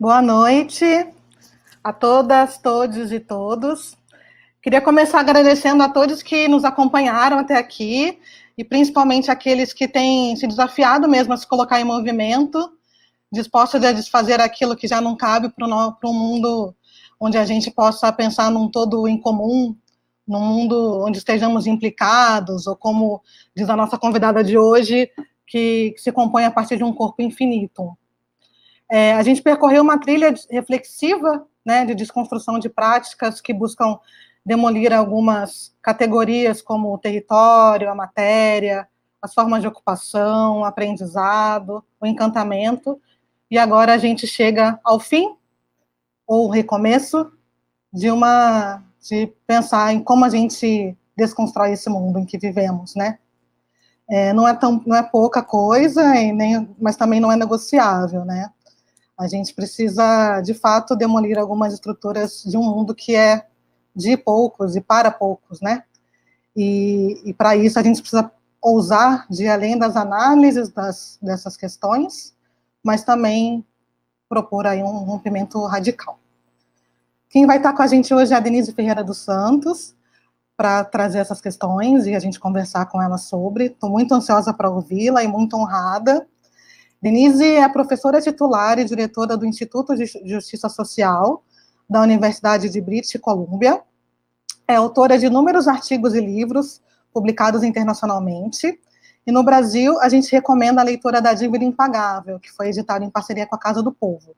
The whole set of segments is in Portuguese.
Boa noite a todas, todos e todos. Queria começar agradecendo a todos que nos acompanharam até aqui e principalmente aqueles que têm se desafiado mesmo a se colocar em movimento, dispostos a desfazer aquilo que já não cabe para um mundo onde a gente possa pensar num todo em comum, num mundo onde estejamos implicados, ou como diz a nossa convidada de hoje, que, que se compõe a partir de um corpo infinito. É, a gente percorreu uma trilha reflexiva, né, de desconstrução de práticas que buscam demolir algumas categorias como o território, a matéria, as formas de ocupação, o aprendizado, o encantamento, e agora a gente chega ao fim, ou recomeço, de uma de pensar em como a gente desconstrói esse mundo em que vivemos, né? É, não é tão não é pouca coisa, nem, mas também não é negociável, né? A gente precisa, de fato, demolir algumas estruturas de um mundo que é de poucos e para poucos, né? E, e para isso a gente precisa ousar de além das análises das, dessas questões, mas também propor aí um rompimento radical. Quem vai estar com a gente hoje é a Denise Ferreira dos Santos, para trazer essas questões e a gente conversar com ela sobre. Estou muito ansiosa para ouvi-la e muito honrada. Denise é professora titular e diretora do Instituto de Justiça Social da Universidade de British Columbia. É autora de inúmeros artigos e livros publicados internacionalmente. E no Brasil, a gente recomenda a leitura da Dívida Impagável, que foi editada em parceria com a Casa do Povo.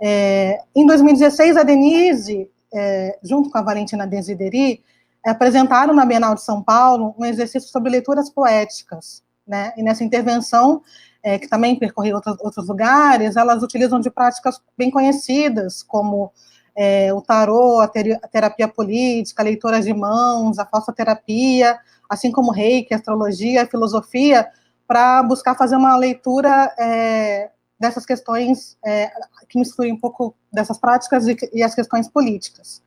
É, em 2016, a Denise, é, junto com a Valentina Desideri, apresentaram na Bienal de São Paulo um exercício sobre leituras poéticas. Né? E nessa intervenção, é, que também percorreu outros, outros lugares, elas utilizam de práticas bem conhecidas, como é, o tarô, a, ter, a, terapia política, a leitura de mãos, a falsa terapia, assim como reiki, a astrologia, a filosofia, para buscar fazer uma leitura é, dessas questões é, que misturem um pouco dessas práticas e, e as questões políticas.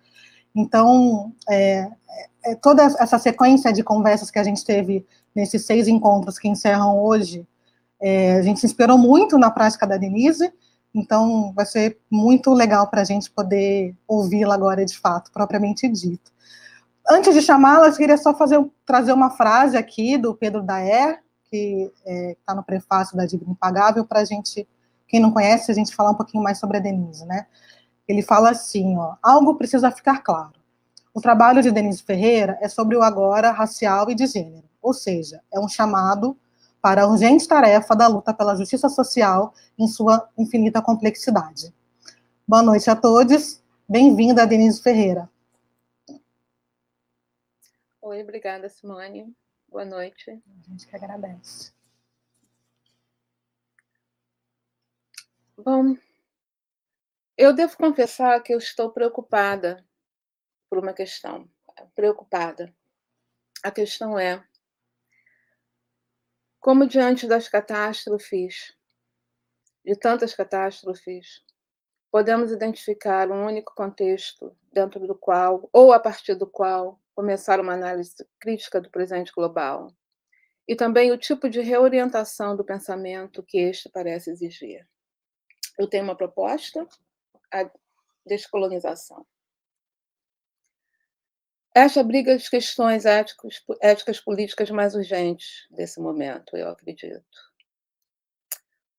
Então, é, é, toda essa sequência de conversas que a gente teve nesses seis encontros que encerram hoje, é, a gente se inspirou muito na prática da Denise, então, vai ser muito legal para a gente poder ouvi-la agora, de fato, propriamente dito. Antes de chamá-la, eu queria só fazer, trazer uma frase aqui do Pedro Daer, que está é, tá no prefácio da Dívida Impagável, para a gente, quem não conhece, a gente falar um pouquinho mais sobre a Denise, né? Ele fala assim, ó, algo precisa ficar claro. O trabalho de Denise Ferreira é sobre o agora racial e de gênero, ou seja, é um chamado para a urgente tarefa da luta pela justiça social em sua infinita complexidade. Boa noite a todos. Bem-vinda, Denise Ferreira. Oi, obrigada, Simone. Boa noite. A gente que agradece. Bom, eu devo confessar que eu estou preocupada por uma questão. Preocupada. A questão é como diante das catástrofes, de tantas catástrofes, podemos identificar um único contexto dentro do qual, ou a partir do qual, começar uma análise crítica do presente global, e também o tipo de reorientação do pensamento que este parece exigir. Eu tenho uma proposta, a descolonização. Esta abriga as questões éticos, éticas políticas mais urgentes desse momento, eu acredito.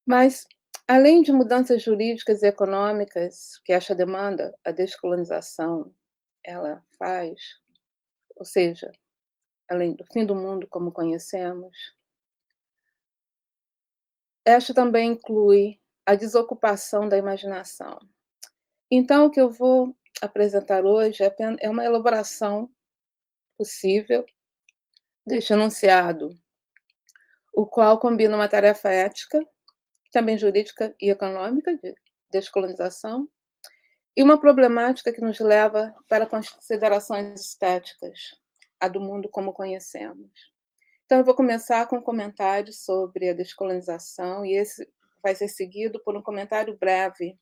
Mas, além de mudanças jurídicas e econômicas que esta demanda, a descolonização, ela faz, ou seja, além do fim do mundo como conhecemos, esta também inclui a desocupação da imaginação. Então, o que eu vou apresentar hoje é, é uma elaboração possível deste enunciado, o qual combina uma tarefa ética, também jurídica e econômica, de descolonização, e uma problemática que nos leva para considerações estéticas, a do mundo como conhecemos. Então, eu vou começar com um comentário sobre a descolonização, e esse vai ser seguido por um comentário breve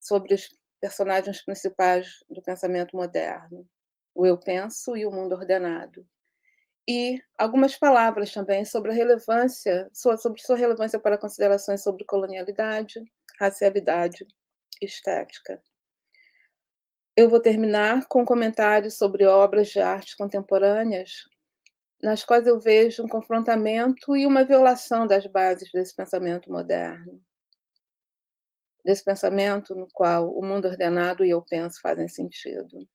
sobre os personagens principais do pensamento moderno, o eu penso e o mundo ordenado. E algumas palavras também sobre a relevância, sobre sua relevância para considerações sobre colonialidade, racialidade estética. Eu vou terminar com comentários sobre obras de arte contemporâneas, nas quais eu vejo um confrontamento e uma violação das bases desse pensamento moderno. Desse pensamento no qual o mundo ordenado e eu penso fazem sentido.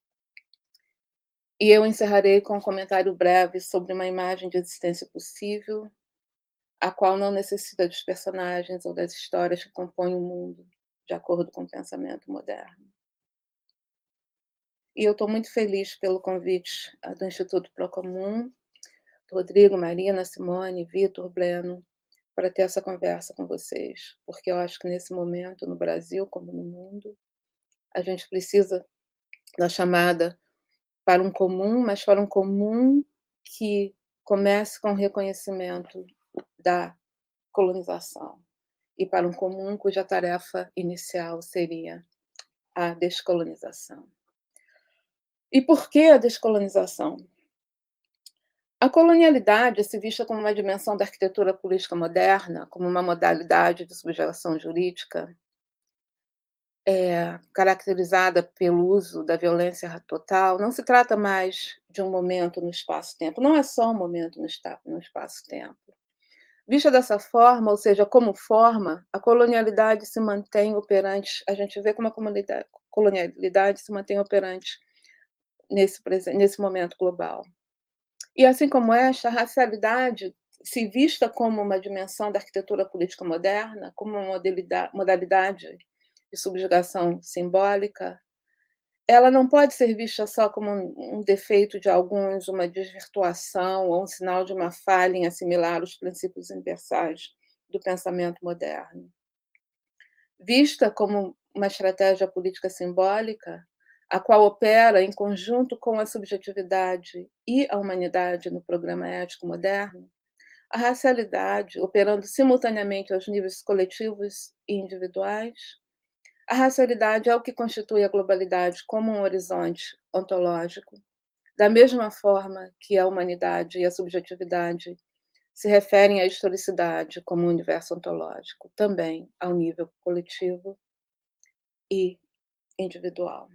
E eu encerrarei com um comentário breve sobre uma imagem de existência possível, a qual não necessita dos personagens ou das histórias que compõem o mundo, de acordo com o pensamento moderno. E eu estou muito feliz pelo convite ah, do Instituto Procomum, Rodrigo, Marina, Simone, Vitor, Breno, para ter essa conversa com vocês, porque eu acho que nesse momento, no Brasil como no mundo, a gente precisa da chamada para um comum, mas para um comum que comece com o reconhecimento da colonização e para um comum cuja tarefa inicial seria a descolonização. E por que a descolonização? A colonialidade se vista como uma dimensão da arquitetura política moderna, como uma modalidade de subjugação jurídica, é, caracterizada pelo uso da violência total, não se trata mais de um momento no espaço-tempo, não é só um momento no espaço-tempo. Vista dessa forma, ou seja, como forma, a colonialidade se mantém operante, a gente vê como a colonialidade se mantém operante nesse, nesse momento global. E assim como esta, a racialidade, se vista como uma dimensão da arquitetura política moderna, como uma modalidade de subjugação simbólica, ela não pode ser vista só como um defeito de alguns, uma desvirtuação ou um sinal de uma falha em assimilar os princípios universais do pensamento moderno. Vista como uma estratégia política simbólica, a qual opera em conjunto com a subjetividade e a humanidade no programa ético moderno, a racialidade, operando simultaneamente aos níveis coletivos e individuais, a racialidade é o que constitui a globalidade como um horizonte ontológico, da mesma forma que a humanidade e a subjetividade se referem à historicidade como um universo ontológico, também ao nível coletivo e individual.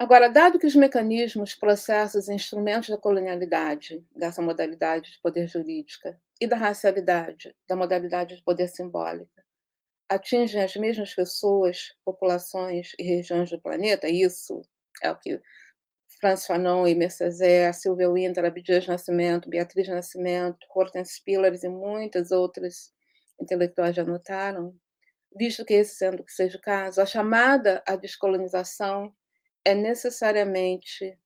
Agora, dado que os mecanismos, processos e instrumentos da colonialidade, dessa modalidade de poder jurídica, e da racialidade, da modalidade de poder simbólica, atingem as mesmas pessoas, populações e regiões do planeta, isso? É o que Franz Fanon e Mercedes, Silvia Winter, Abdias Nascimento, Beatriz Nascimento, Hortense Pillars e muitas outras intelectuais já notaram, visto que esse sendo que seja o caso, a chamada à descolonização é necessariamente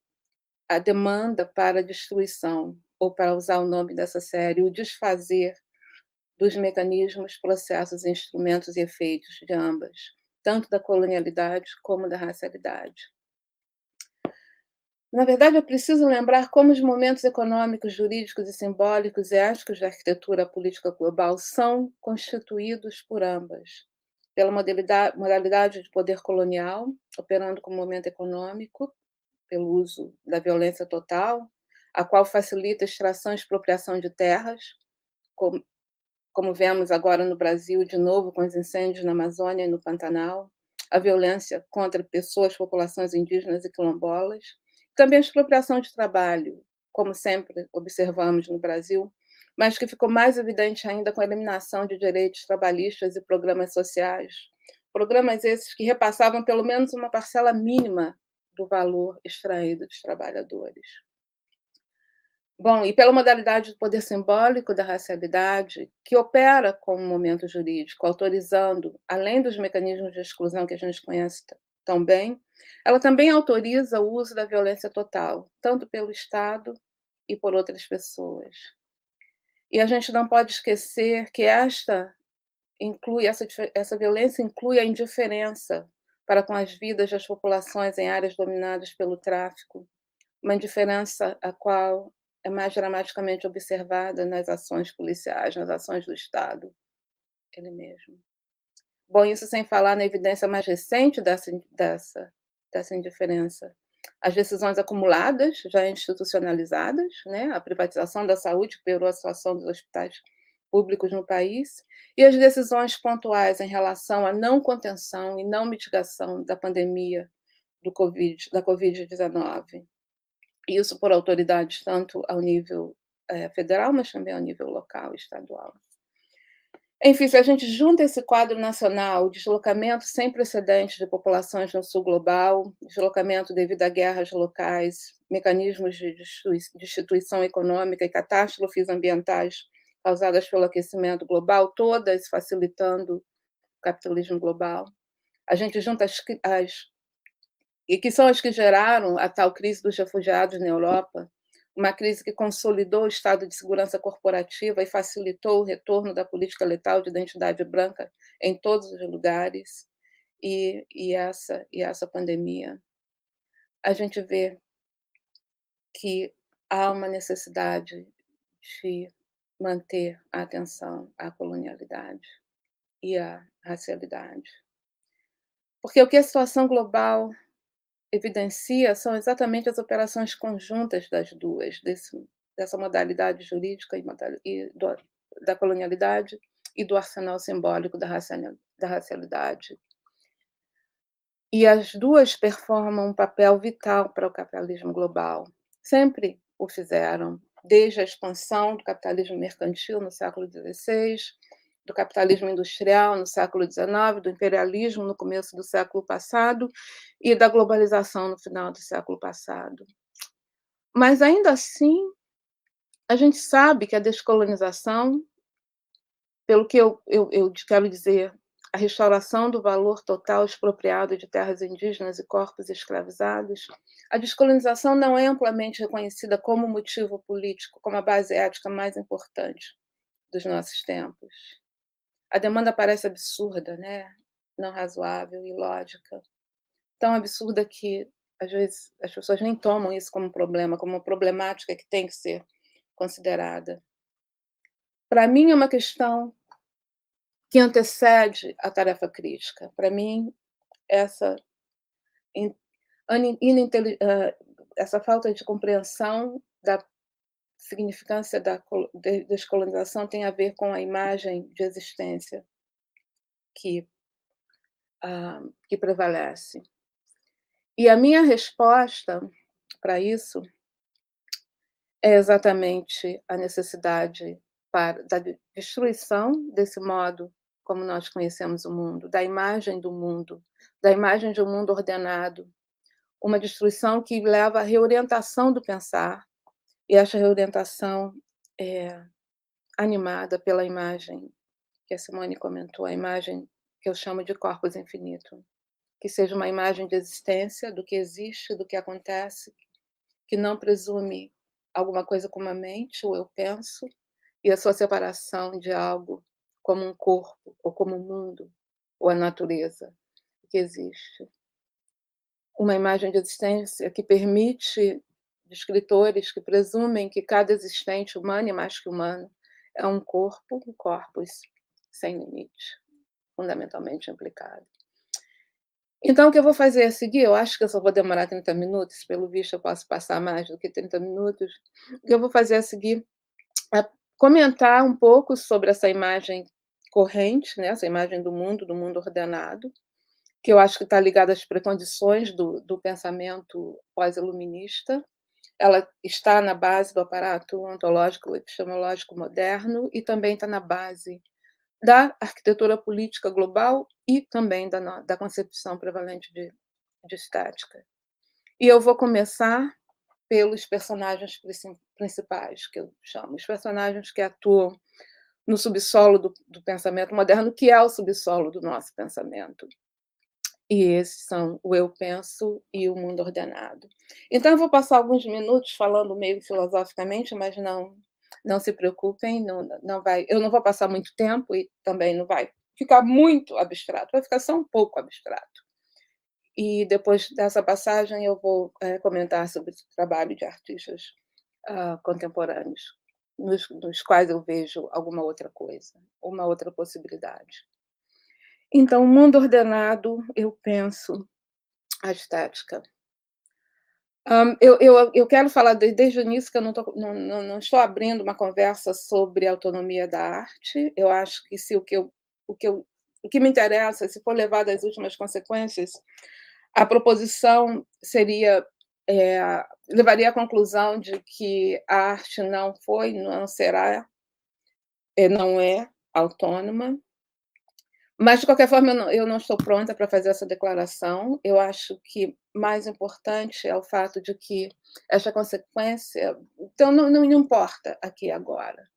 a demanda para a destruição, ou para usar o nome dessa série, o desfazer dos mecanismos, processos, instrumentos e efeitos de ambas, tanto da colonialidade como da racialidade. Na verdade, é preciso lembrar como os momentos econômicos, jurídicos e simbólicos e éticos da arquitetura política global são constituídos por ambas, pela modalidade, de poder colonial, operando como momento econômico, pelo uso da violência total, a qual facilita a extração e expropriação de terras, como, como vemos agora no Brasil, de novo, com os incêndios na Amazônia e no Pantanal, a violência contra pessoas, populações indígenas e quilombolas, também a expropriação de trabalho, como sempre observamos no Brasil, mas que ficou mais evidente ainda com a eliminação de direitos trabalhistas e programas sociais. Programas esses que repassavam pelo menos uma parcela mínima do valor extraído dos trabalhadores. Bom, e pela modalidade do poder simbólico da racialidade, que opera como momento jurídico, autorizando, além dos mecanismos de exclusão que a gente conhece tão bem, ela também autoriza o uso da violência total, tanto pelo Estado e por outras pessoas. E a gente não pode esquecer que esta inclui essa, essa violência inclui a indiferença para com as vidas das populações em áreas dominadas pelo tráfico, uma indiferença a qual é mais dramaticamente observada nas ações policiais, nas ações do Estado, ele mesmo. Bom, isso sem falar na evidência mais recente dessa, dessa, dessa indiferença, as decisões acumuladas, já institucionalizadas, né? a privatização da saúde, piorou a situação dos hospitais públicos no país e as decisões pontuais em relação à não contenção e não mitigação da pandemia do COVID, da Covid-19. Isso por autoridades tanto ao nível é, federal, mas também ao nível local e estadual. Enfim, se a gente junta esse quadro nacional, deslocamento sem precedentes de populações no sul global, deslocamento devido a guerras locais, mecanismos de destituição econômica e catástrofes ambientais causadas pelo aquecimento global, todas facilitando o capitalismo global. A gente junta as, as e que são as que geraram a tal crise dos refugiados na Europa, uma crise que consolidou o estado de segurança corporativa e facilitou o retorno da política letal de identidade branca em todos os lugares, e, e, essa, e essa pandemia. A gente vê que há uma necessidade de manter a atenção à colonialidade e à racialidade. Porque o que a situação global evidencia são exatamente as operações conjuntas das duas, desse, dessa modalidade jurídica e, e do, da colonialidade e do arsenal simbólico da, da racialidade. E as duas performam um papel vital para o capitalismo global. Sempre o fizeram, desde a expansão do capitalismo mercantil no século XVI, do capitalismo industrial no século XIX, do imperialismo no começo do século passado e da globalização no final do século passado. Mas ainda assim, a gente sabe que a descolonização, pelo que eu, eu, eu quero dizer, a restauração do valor total expropriado de terras indígenas e corpos escravizados, a descolonização não é amplamente reconhecida como motivo político, como a base ética mais importante dos nossos tempos a demanda parece absurda, né? não razoável, ilógica. Tão absurda que, às vezes, as pessoas nem tomam isso como problema, como uma problemática que tem que ser considerada. Para mim, é uma questão que antecede a tarefa crítica. Para mim, essa, essa falta de compreensão da significância da descolonização tem a ver com a imagem de existência que, uh, que prevalece. E a minha resposta para isso é exatamente a necessidade para, da destruição desse modo como nós conhecemos o mundo, da imagem do mundo, da imagem de um mundo ordenado, uma destruição que leva à reorientação do pensar, e essa reorientação é animada pela imagem que a Simone comentou, a imagem que eu chamo de corpus infinito, que seja uma imagem de existência, do que existe, do que acontece, que não presume alguma coisa como a mente, ou eu penso, e a sua separação de algo como um corpo, ou como o um mundo, ou a natureza que existe. Uma imagem de existência que permite de escritores que presumem que cada existente humano e mais que humano é um corpo, um corpus sem limite, fundamentalmente implicado. Então, o que eu vou fazer a seguir, eu acho que eu só vou demorar 30 minutos, pelo visto eu posso passar mais do que 30 minutos. O que eu vou fazer a seguir é comentar um pouco sobre essa imagem corrente, né, essa imagem do mundo, do mundo ordenado, que eu acho que está ligada às precondições do, do pensamento pós-iluminista, ela está na base do aparato ontológico epistemológico moderno e também está na base da arquitetura política global e também da, da concepção prevalente de, de estética. E eu vou começar pelos personagens principais, que eu chamo, os personagens que atuam no subsolo do, do pensamento moderno, que é o subsolo do nosso pensamento. E esses são o eu penso e o mundo ordenado. Então, eu vou passar alguns minutos falando meio filosoficamente, mas não não se preocupem, não, não vai, eu não vou passar muito tempo e também não vai ficar muito abstrato, vai ficar só um pouco abstrato. E depois dessa passagem eu vou é, comentar sobre o trabalho de artistas uh, contemporâneos, nos, nos quais eu vejo alguma outra coisa, uma outra possibilidade. Então, mundo ordenado, eu penso a estética. Um, eu, eu, eu, quero falar de, desde o início que eu não, tô, não, não, não, estou abrindo uma conversa sobre autonomia da arte. Eu acho que se o que, eu, o, que eu, o que me interessa, se for levado às últimas consequências, a proposição seria é, levaria à conclusão de que a arte não foi, não será, é, não é autônoma, mas, de qualquer forma, eu não, eu não estou pronta para fazer essa declaração. Eu acho que mais importante é o fato de que essa consequência. Então, não, não importa aqui agora.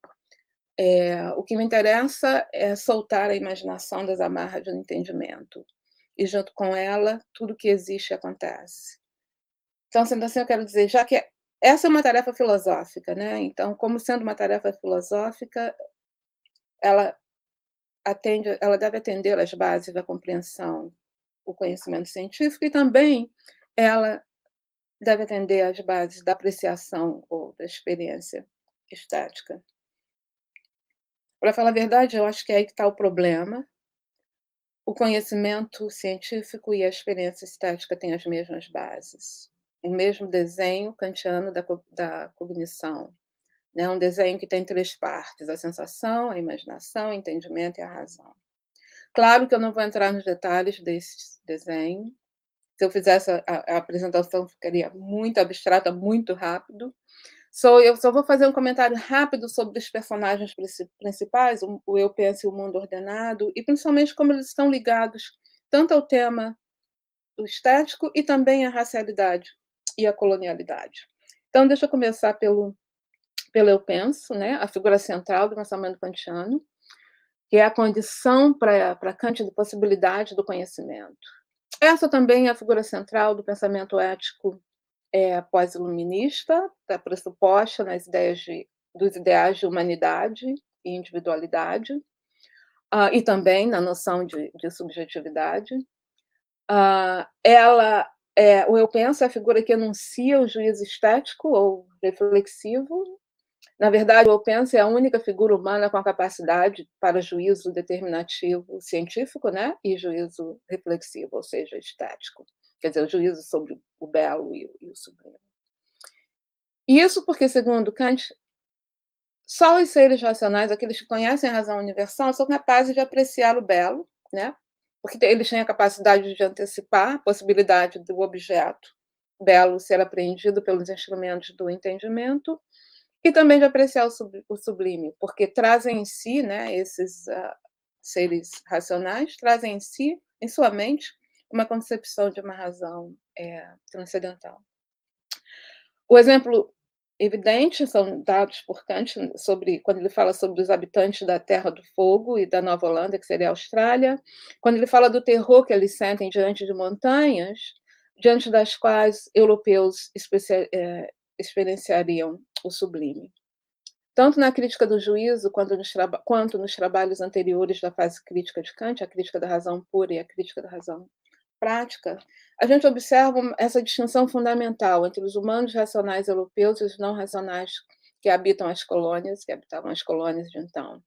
É, o que me interessa é soltar a imaginação das amarras do entendimento. E, junto com ela, tudo que existe acontece. Então, sendo assim, eu quero dizer, já que essa é uma tarefa filosófica, né? Então, como sendo uma tarefa filosófica, ela atende, ela deve atender às bases da compreensão, o conhecimento científico e também ela deve atender às bases da apreciação ou da experiência estática. Para falar a verdade, eu acho que é aí que está o problema. O conhecimento científico e a experiência estática têm as mesmas bases, o mesmo desenho kantiano da, da cognição, né? Um desenho que tem três partes: a sensação, a imaginação, o entendimento e a razão. Claro que eu não vou entrar nos detalhes desse desenho. Se eu fizesse a, a apresentação, ficaria muito abstrata, muito rápido. So, eu só vou fazer um comentário rápido sobre os personagens principais, o, Eu Penso e o Mundo Ordenado, e principalmente como eles estão ligados tanto ao tema estético e também à racialidade e à colonialidade. Então, deixa eu começar pelo pelo eu penso, né, a figura central do pensamento kantiano, que é a condição para Kant de possibilidade do conhecimento. Essa também é a figura central do pensamento ético é, pós-iluminista, está pressuposta nas ideias de, dos ideais de humanidade e individualidade, uh, e também na noção de, de subjetividade. Uh, ela é, o eu penso é a figura que enuncia o juízo estético ou reflexivo na verdade, o penso é a única figura humana com a capacidade para juízo determinativo científico né? e juízo reflexivo, ou seja, estético. Quer dizer, o juízo sobre o belo e, o sublime. Isso porque, segundo Kant, só os seres racionais, aqueles que conhecem a razão universal, são capazes de apreciar o belo, né? porque eles têm a capacidade de antecipar a possibilidade do objeto belo ser apreendido pelos instrumentos do entendimento e também de apreciar o sublime, porque trazem em si, né, esses uh, seres racionais, trazem em si, em sua mente, uma concepção de uma razão é, transcendental. O exemplo evidente são dados por Kant sobre quando ele fala sobre os habitantes da Terra do Fogo e da Nova Holanda, que seria a Austrália, quando ele fala do terror que eles sentem diante de montanhas, diante das quais europeus é, experienciariam o sublime. Tanto na crítica do juízo, quanto nos, quanto nos trabalhos anteriores da fase crítica de Kant, a crítica da razão pura e a crítica da razão prática, a gente observa essa distinção fundamental entre os humanos racionais europeus e os não racionais que habitam as colônias, que habitavam as colônias de então.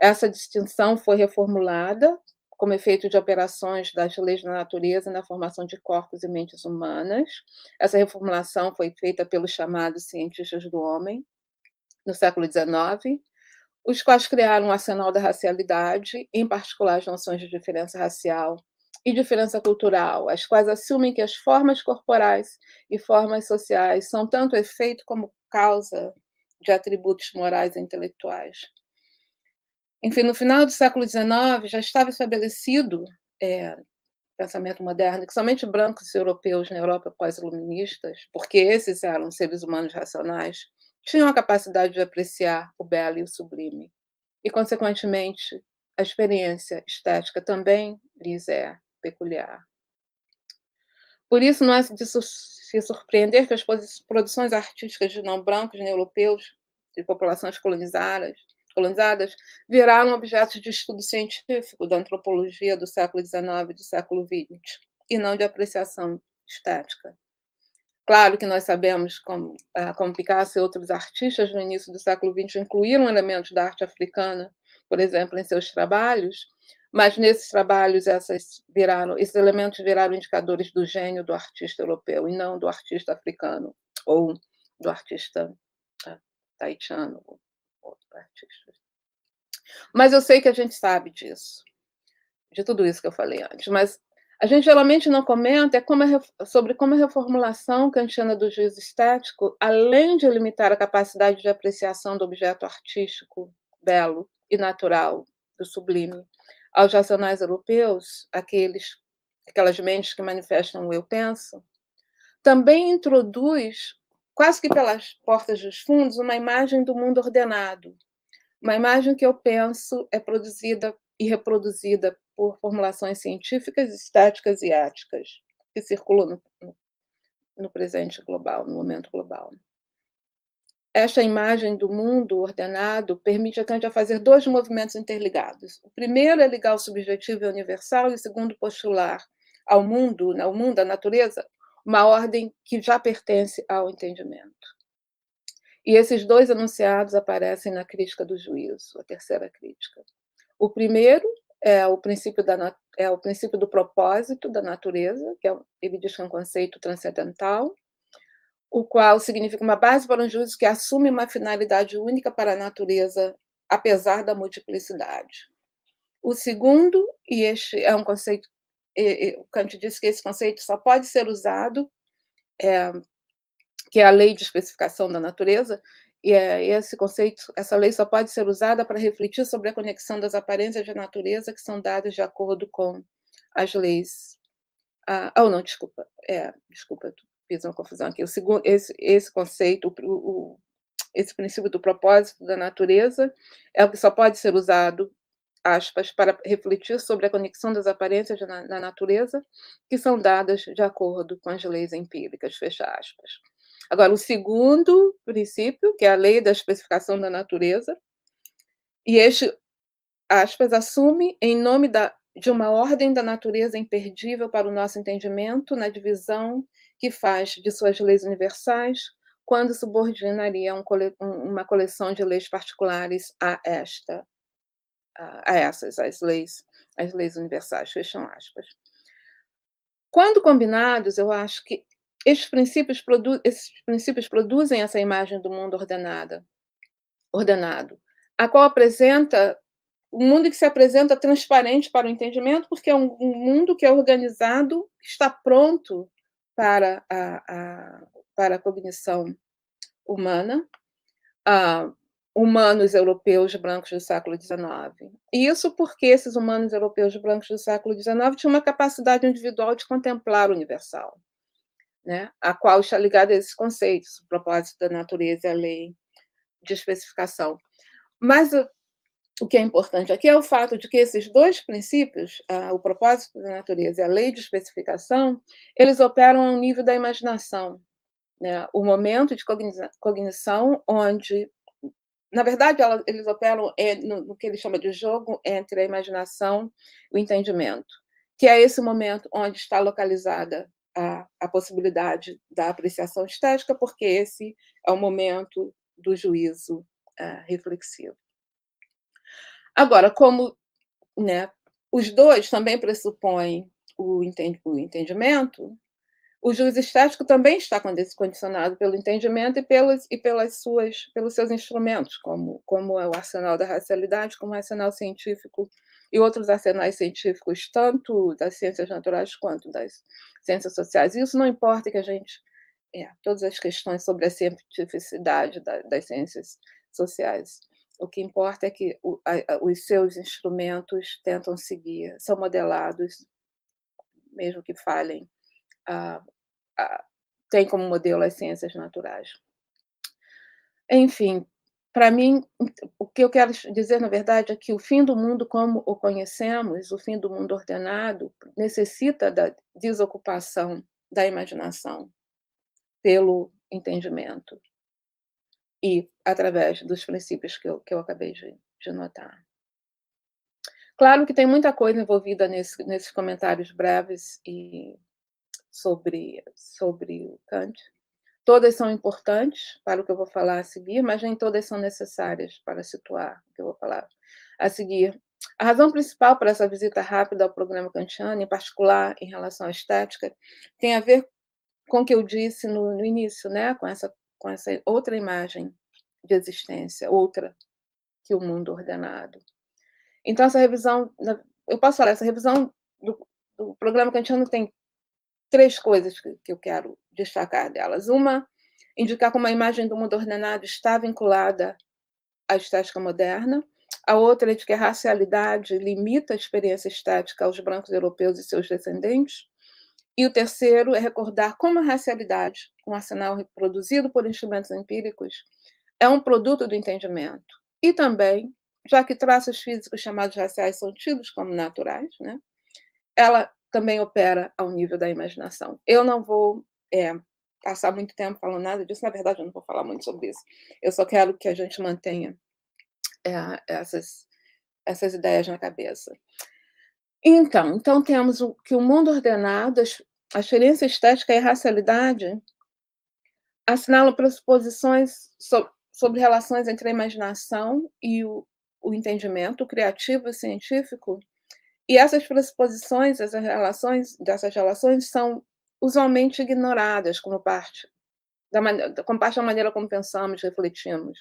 Essa distinção foi reformulada como efeito de operações das leis da natureza na formação de corpos e mentes humanas. Essa reformulação foi feita pelos chamados cientistas do homem, no século XIX, os quais criaram um arsenal da racialidade, em particular as noções de diferença racial e diferença cultural, as quais assumem que as formas corporais e formas sociais são tanto efeito como causa de atributos morais e intelectuais. Enfim, no final do século XIX já estava estabelecido é, pensamento moderno que somente brancos e europeus na Europa pós-iluministas, porque esses eram seres humanos racionais, tinham a capacidade de apreciar o belo e o sublime. E, consequentemente, a experiência estética também lhes é peculiar. Por isso, não é de se surpreender que as produções artísticas de não brancos nem europeus, de populações colonizadas, colonizadas viraram objetos de estudo científico da antropologia do século XIX e do século XX, e não de apreciação estética. Claro que nós sabemos como, ah, como Picasso e outros artistas no início do século XX incluíram elementos da arte africana, por exemplo, em seus trabalhos, mas nesses trabalhos viraram, esses elementos viraram indicadores do gênio do artista europeu e não do artista africano ou do artista ah, taitiano, outro artista. Mas eu sei que a gente sabe disso, de tudo isso que eu falei antes, mas a gente geralmente não comenta é como sobre como a reformulação kantiana do juízo estético, além de limitar a capacidade de apreciação do objeto artístico belo e natural, do sublime, aos racionais europeus, aqueles, aquelas mentes que manifestam o eu penso, também introduz, quase que pelas portas dos fundos, uma imagem do mundo ordenado, uma imagem que eu penso é produzida e reproduzida por formulações científicas, estéticas e éticas que circulam no, no presente global, no momento global. Esta imagem do mundo ordenado permite a Kant fazer dois movimentos interligados. O primeiro é ligar o subjetivo e o universal, e o segundo postular ao mundo, ao mundo, à natureza, uma ordem que já pertence ao entendimento. E esses dois enunciados aparecem na crítica do juízo, a terceira crítica. O primeiro é o princípio, da, é o princípio do propósito da natureza, que é, ele diz que é um conceito transcendental, o qual significa uma base para um juízo que assume uma finalidade única para a natureza, apesar da multiplicidade. O segundo, e este é um conceito, o Kant disse que esse conceito só pode ser usado, é, que é a lei de especificação da natureza, e é, esse conceito, essa lei só pode ser usada para refletir sobre a conexão das aparências da natureza que são dadas de acordo com as leis. Ah, oh, não, desculpa. É, desculpa, fiz uma confusão aqui. O segundo, esse, esse conceito, o, o, esse princípio do propósito da natureza, é o que só pode ser usado, aspas, para refletir sobre a conexão das aparências na, na natureza, que são dadas de acordo com as leis empíricas, fecha aspas. Agora, o segundo princípio, que é a lei da especificação da natureza, e este, aspas, assume, em nome da, de uma ordem da natureza imperdível para o nosso entendimento, na divisão que faz de suas leis universais, quando subordinaria um cole, uma coleção de leis particulares a esta, a essas, as leis, as leis universais, fecham aspas. Quando combinados, eu acho que esses princípios, esses princípios produzem essa imagem do mundo ordenada, ordenado, a qual apresenta um mundo que se apresenta transparente para o entendimento, porque é um, um mundo que é organizado, está pronto para a, a, para a cognição humana, uh, humanos europeus brancos do século XIX. E isso porque esses humanos europeus brancos do século XIX tinham uma capacidade individual de contemplar o universal, né? a qual está ligada a esses conceitos, o propósito da natureza e a lei de especificação. Mas o que é importante aqui é o fato de que esses dois princípios, o propósito da natureza e a lei de especificação, eles operam ao nível da imaginação. Né? O momento de cognição onde, na verdade, eles operam no que ele chama de jogo entre a imaginação e o entendimento, que é esse momento onde está localizada a, a possibilidade da apreciação estética, porque esse é o momento do juízo uh, reflexivo. Agora, como né, os dois também pressupõem o, entendimento, o juiz estético também está condicionado pelo entendimento e, pelas, e pelas suas, pelos seus instrumentos, como, como é o arsenal da racialidade, como o arsenal científico e outros arsenais científicos, tanto das ciências naturais quanto das ciências sociais. Isso não importa que a gente. É, todas as questões sobre a cientificidade das ciências sociais o que importa é que o, a, os seus instrumentos tentam seguir, são modelados, mesmo que falhem, a, a, tem como modelo as ciências naturais. Enfim, para mim, o que eu quero dizer, na verdade, é que o fim do mundo como o conhecemos, o fim do mundo ordenado, necessita da desocupação da imaginação pelo entendimento e através dos princípios que eu, que eu acabei de, de notar. Claro que tem muita coisa envolvida nesse, nesses comentários breves e sobre, sobre o Kant. Todas são importantes para o que eu vou falar a seguir, mas nem todas são necessárias para situar o que eu vou falar a seguir. A razão principal para essa visita rápida ao programa kantiano, em particular em relação à estética, tem a ver com o que eu disse no, no início, né? com, essa, com essa outra imagem de existência, outra que o mundo ordenado. Então, essa revisão, eu posso falar, essa revisão do, do programa kantiano tem três coisas que, que eu quero destacar delas. Uma, indicar como a imagem do mundo ordenado está vinculada à estética moderna. A outra é de que a racialidade limita a experiência estética aos brancos europeus e seus descendentes. E o terceiro é recordar como a racialidade, um arsenal reproduzido por instrumentos empíricos, é um produto do entendimento. E também, já que traços físicos chamados raciais são tidos como naturais, né, ela também opera ao nível da imaginação. Eu não vou é, passar muito tempo falando nada disso, na verdade, eu não vou falar muito sobre isso. Eu só quero que a gente mantenha é, essas, essas ideias na cabeça. Então, então temos o, que o mundo ordenado, a experiência estética e a racialidade assinalam pressuposições so, sobre relações entre a imaginação e o, o entendimento criativo e científico, e essas pressuposições, essas relações, dessas relações são usualmente ignoradas como parte da, maneira, como parte da maneira como pensamos, refletimos,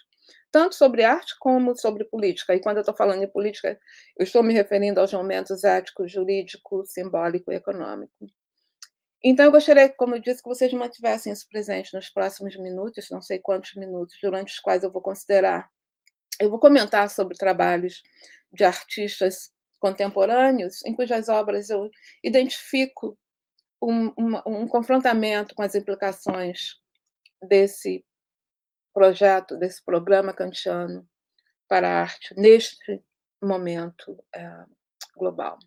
tanto sobre arte como sobre política. E quando eu estou falando de política, eu estou me referindo aos momentos ético, jurídico, simbólico e econômico. Então, eu gostaria, como eu disse, que vocês mantivessem isso presente nos próximos minutos, não sei quantos minutos, durante os quais eu vou considerar. Eu vou comentar sobre trabalhos de artistas contemporâneos, em cujas obras eu identifico um, um, um confrontamento com as implicações desse projeto, desse programa kantiano para a arte neste momento é, global.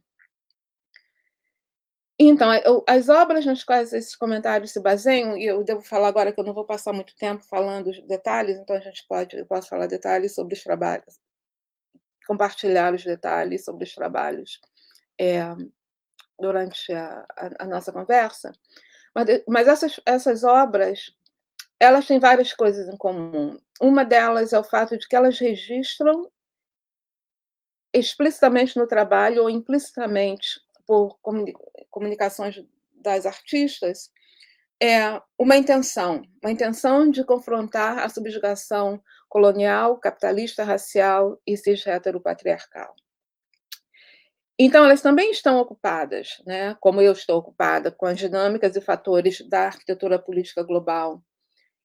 Então, eu, as obras nas quais esses comentários se baseiam, e eu devo falar agora que eu não vou passar muito tempo falando os detalhes, então a gente pode, eu posso falar detalhes sobre os trabalhos, compartilhar os detalhes sobre os trabalhos é, durante a, a, a, nossa conversa. Mas, mas essas, essas obras, elas têm várias coisas em comum. Uma delas é o fato de que elas registram explicitamente no trabalho ou implicitamente por comunicações das artistas, é uma intenção, uma intenção de confrontar a subjugação colonial, capitalista, racial e cis-heteropatriarcal. Então, elas também estão ocupadas, né, como eu estou ocupada, com as dinâmicas e fatores da arquitetura política global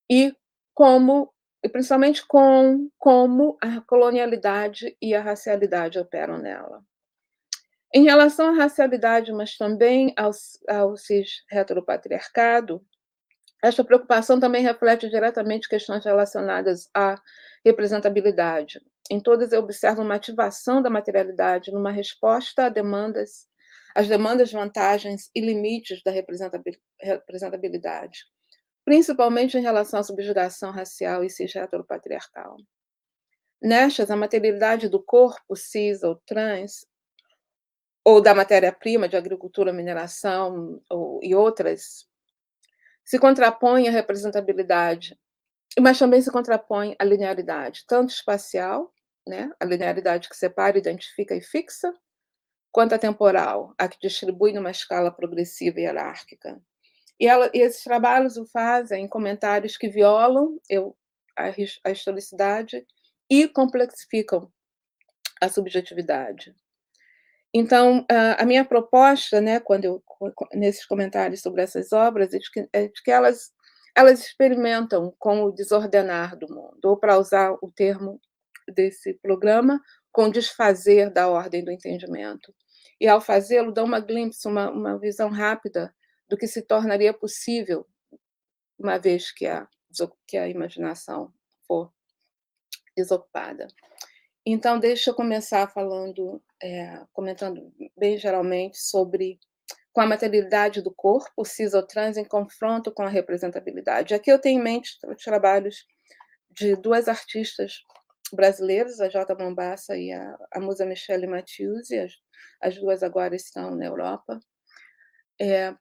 e como e principalmente com como a colonialidade e a racialidade operam nela. Em relação à racialidade, mas também ao, ao cis-heteropatriarcado, esta preocupação também reflete diretamente questões relacionadas à representabilidade. Em todas, eu observo uma ativação da materialidade numa resposta a demandas, às demandas, vantagens e limites da representabilidade, principalmente em relação à subjugação racial e cis-heteropatriarcal. Nestas, a materialidade do corpo cis ou trans ou da matéria-prima de agricultura, mineração ou, e outras, se contrapõe à representabilidade, mas também se contrapõe à linearidade, tanto espacial, né, a linearidade que separa, identifica e fixa, quanto a temporal, a que distribui numa escala progressiva e hierárquica. E, ela, e esses trabalhos o fazem em comentários que violam eu, a, a historicidade e complexificam a subjetividade. Então, a minha proposta, né, quando eu, nesses comentários sobre essas obras, é de que, é de que elas, elas experimentam com o desordenar do mundo, ou para usar o termo desse programa, com desfazer da ordem do entendimento. E, ao fazê-lo, dão uma glimpse, uma, uma visão rápida do que se tornaria possível, uma vez que a, que a imaginação for desocupada. Então, deixa eu começar falando, é, comentando bem geralmente sobre com a materialidade do corpo, cis ou trans, em confronto com a representabilidade. Aqui eu tenho em mente os trabalhos de duas artistas brasileiras, a Jota Mombassa e a, a musa Michelle Mathieu, as, as duas agora estão na Europa. É,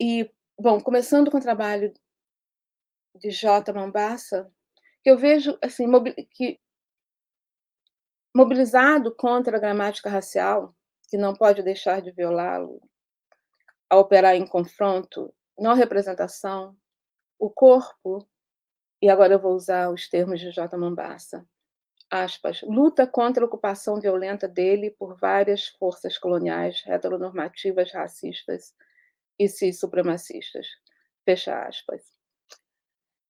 e, bom, começando com o trabalho de Jota Mombassa, eu vejo assim que mobilizado contra a gramática racial, que não pode deixar de violá-lo, a operar em confronto, não representação, o corpo, e agora eu vou usar os termos de J. Mombassa, aspas, luta contra a ocupação violenta dele por várias forças coloniais heteronormativas racistas e cis supremacistas. Fecha aspas.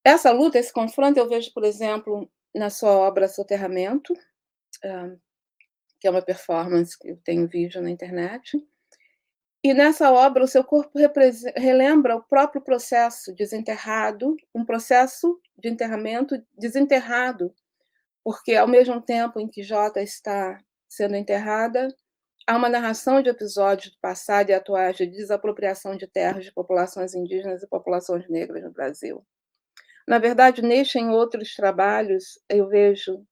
Essa luta, esse confronto, eu vejo, por exemplo, na sua obra Soterramento, que é uma performance que eu tenho vídeo na internet. E nessa obra, o seu corpo relembra o próprio processo desenterrado, um processo de enterramento desenterrado, porque ao mesmo tempo em que Jota está sendo enterrada, há uma narração de episódios do passado e atuais de desapropriação de terras de populações indígenas e populações negras no Brasil. Na verdade, neste e em outros trabalhos, eu vejo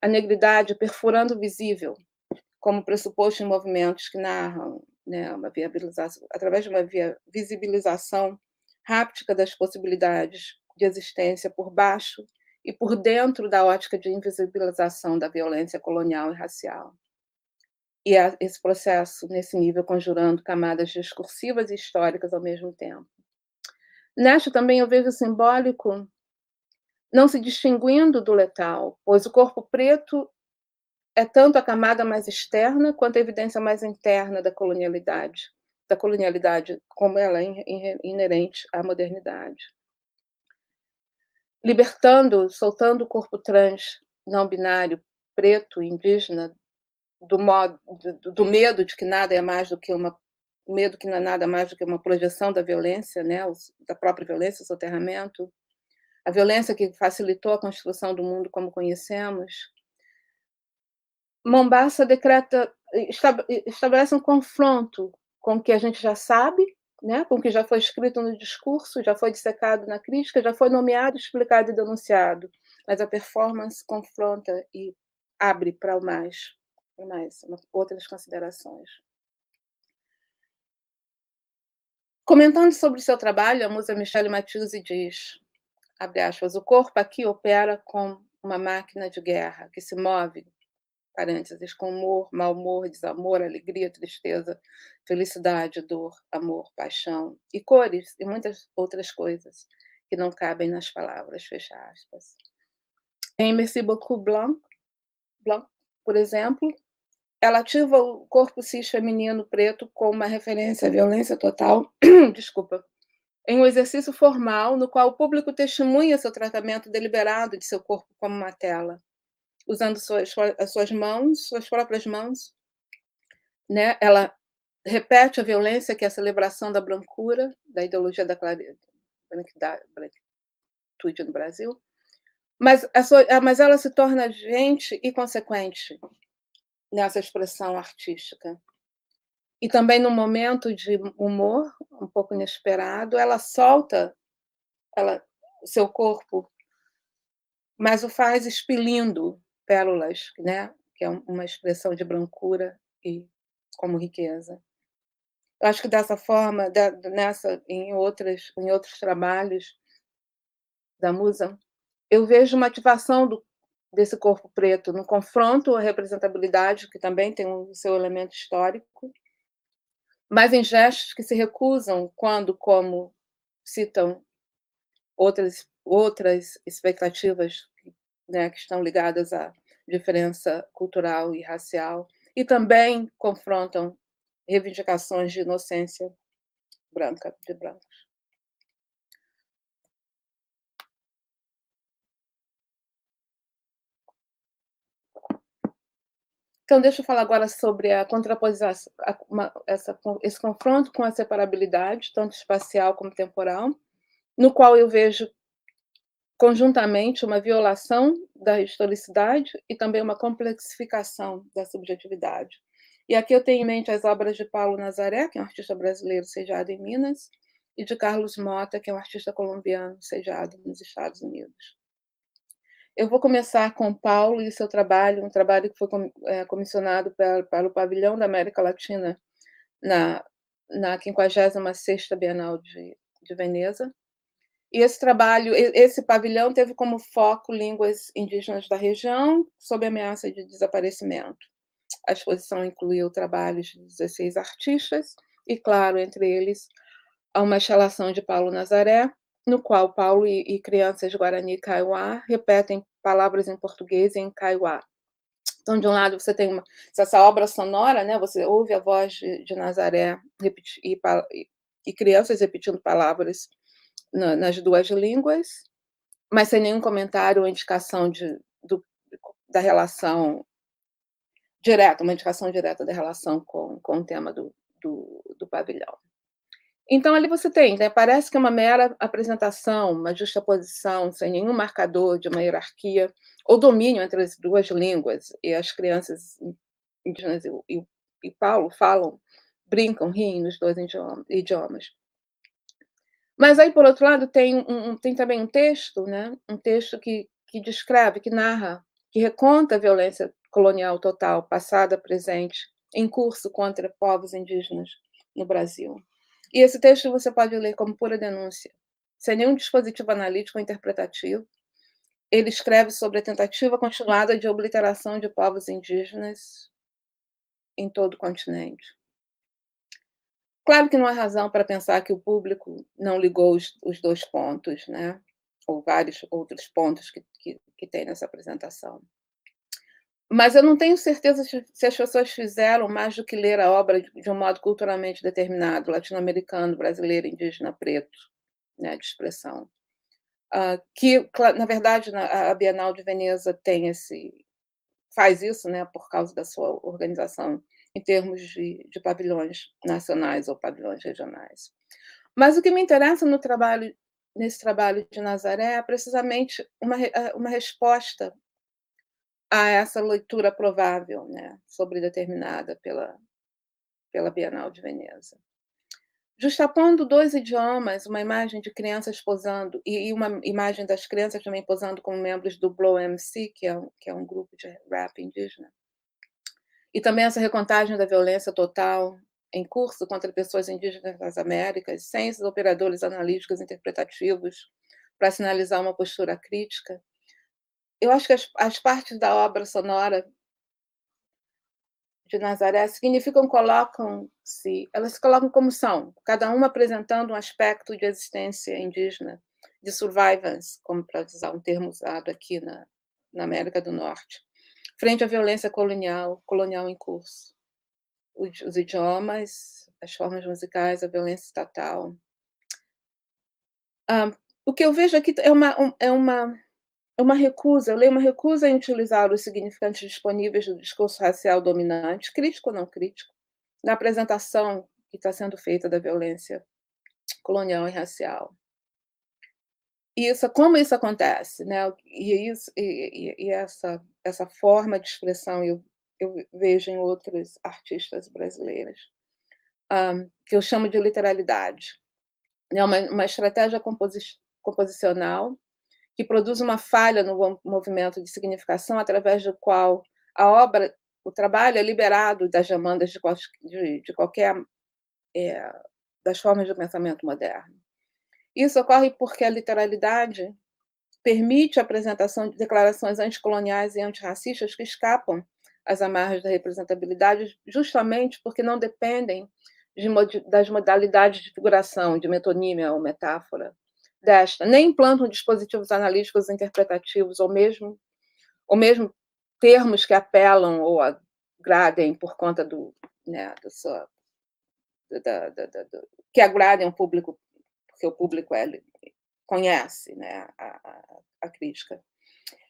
a negridade perfurando o visível, como pressuposto em movimentos que narram né, uma viabilização, através de uma visibilização ráptica das possibilidades de existência por baixo e por dentro da ótica de invisibilização da violência colonial e racial. E esse processo, nesse nível, conjurando camadas discursivas e históricas ao mesmo tempo. Neste também eu vejo simbólico não se distinguindo do letal, pois o corpo preto é tanto a camada mais externa quanto a evidência mais interna da colonialidade, da colonialidade como ela é inerente à modernidade. Libertando, soltando o corpo trans não binário, preto, indígena, do, modo, do, do medo de que nada é mais do que uma medo que não é nada mais do que uma projeção da violência, né, da própria violência, soterramento, a violência que facilitou a construção do mundo como conhecemos, Mombasa decreta, estabelece um confronto com o que a gente já sabe, né, com o que já foi escrito no discurso, já foi dissecado na crítica, já foi nomeado, explicado e denunciado, mas a performance confronta e abre para o mais, mais outras considerações. Comentando sobre o seu trabalho, a musa Michelle Mathieusi diz: abre aspas, o corpo aqui opera com uma máquina de guerra que se move, parênteses, com humor, mau humor, desamor, alegria, tristeza, felicidade, dor, amor, paixão e cores e muitas outras coisas que não cabem nas palavras, fecha aspas. Em Merci beaucoup Blanc, Blanc, por exemplo, ela ativa o corpo cis feminino preto como uma referência à violência total, desculpa, em um exercício formal no qual o público testemunha seu tratamento deliberado de seu corpo como uma tela, usando suas, as suas mãos, suas próprias mãos. Né? Ela repete a violência, que é a celebração da brancura, da ideologia da branquitude no Brasil, mas, sua, mas ela se torna agente e consequente nessa expressão artística. E também no momento de humor, um pouco inesperado, ela solta ela, seu corpo, mas o faz expelindo pérolas, né? que é uma expressão de brancura e como riqueza. Eu acho que dessa forma, nessa, em, outras, em outros trabalhos da musa, eu vejo uma ativação do, desse corpo preto no confronto à representabilidade, que também tem o seu elemento histórico, mas em gestos que se recusam quando, como citam outras, outras expectativas né, que estão ligadas à diferença cultural e racial, e também confrontam reivindicações de inocência branca, de brancos. Então, deixa eu falar agora sobre a contraposição, essa, esse confronto com a separabilidade, tanto espacial como temporal, no qual eu vejo conjuntamente uma violação da historicidade e também uma complexificação da subjetividade. E aqui eu tenho em mente as obras de Paulo Nazaré, que é um artista brasileiro sediado em Minas, e de Carlos Mota, que é um artista colombiano sediado nos Estados Unidos. Eu vou começar com Paulo e seu trabalho, um trabalho que foi é, comissionado para, o Pavilhão da América Latina na, na 56ª Bienal de, de Veneza, E esse trabalho, esse pavilhão teve como foco línguas indígenas da região, sob ameaça de desaparecimento. A exposição incluiu trabalhos de 16 artistas, e, claro, entre eles, uma instalação de Paulo Nazaré, no qual Paulo e, e crianças Guarani Kaiowá repetem palavras em português e em Kaiowá. Então, de um lado, você tem uma, essa obra sonora, né? você ouve a voz de, de Nazaré repetir, e, e, crianças repetindo palavras na, nas duas línguas, mas sem nenhum comentário ou indicação de, do, da relação direta, uma indicação direta da relação com, com o tema do, do, do pavilhão. Então, ali você tem, né, parece que é uma mera apresentação, uma justaposição, sem nenhum marcador de uma hierarquia ou domínio entre as duas línguas, e as crianças indígenas e, e, e Paulo falam, brincam, riem nos dois idiomas. Mas aí, por outro lado, tem, um, tem também um texto, né, um texto que, que descreve, que narra, que reconta a violência colonial total, passada, presente, em curso contra povos indígenas no Brasil. E esse texto você pode ler como pura denúncia, sem nenhum dispositivo analítico ou interpretativo. Ele escreve sobre a tentativa continuada de obliteração de povos indígenas em todo o continente. Claro que não há razão para pensar que o público não ligou os, os dois pontos, né? ou vários outros pontos que, que, que tem nessa apresentação. Mas eu não tenho certeza se as pessoas fizeram mais do que ler a obra de um modo culturalmente determinado, latino-americano, brasileiro, indígena, preto, né, de expressão. Uh, que, na verdade, a Bienal de Veneza tem esse faz isso, né, por causa da sua organização em termos de, de pavilhões nacionais ou pavilhões regionais. Mas o que me interessa no trabalho nesse trabalho de Nazaré é precisamente uma, uma resposta a essa leitura provável, né, sobredeterminada pela, pela Bienal de Veneza. Justapondo dois idiomas, uma imagem de crianças posando e uma imagem das crianças também posando como membros do Blow MC, que é um, que é um grupo de rap indígena, e também essa recontagem da violência total em curso contra pessoas indígenas das Américas, sem esses operadores analíticos interpretativos para sinalizar uma postura crítica, eu acho que as, as partes da obra sonora de Nazaré significam colocam-se, elas se colocam como são, cada uma apresentando um aspecto de existência indígena, de survivance, como para usar um termo usado aqui na, na América do Norte, frente à violência colonial, colonial em curso. Os, os idiomas, as formas musicais, a violência estatal. Um, o que eu vejo aqui é uma, é uma uma recusa, eu leio uma recusa em utilizar os significantes disponíveis do discurso racial dominante, crítico ou não crítico, na apresentação que está sendo feita da violência colonial e racial. Isso, como isso acontece, né? E, isso, e, e essa, essa forma de expressão eu, eu vejo em outras artistas brasileiras, um, que eu chamo de literalidade. É uma, uma estratégia composi composicional que produz uma falha no movimento de significação através do qual a obra, o trabalho é liberado das demandas de, de, de qualquer é, das formas de pensamento moderno. Isso ocorre porque a literalidade permite a apresentação de declarações anticoloniais e antirracistas que escapam às amarras da representabilidade, justamente porque não dependem de, das modalidades de figuração, de metonímia ou metáfora, desta, nem implantam dispositivos analíticos interpretativos, ou mesmo, ou mesmo termos que apelam ou agradem por conta do, né, do sua, da, da, da, que agradem o público, porque o público é, conhece né, a, a, a crítica.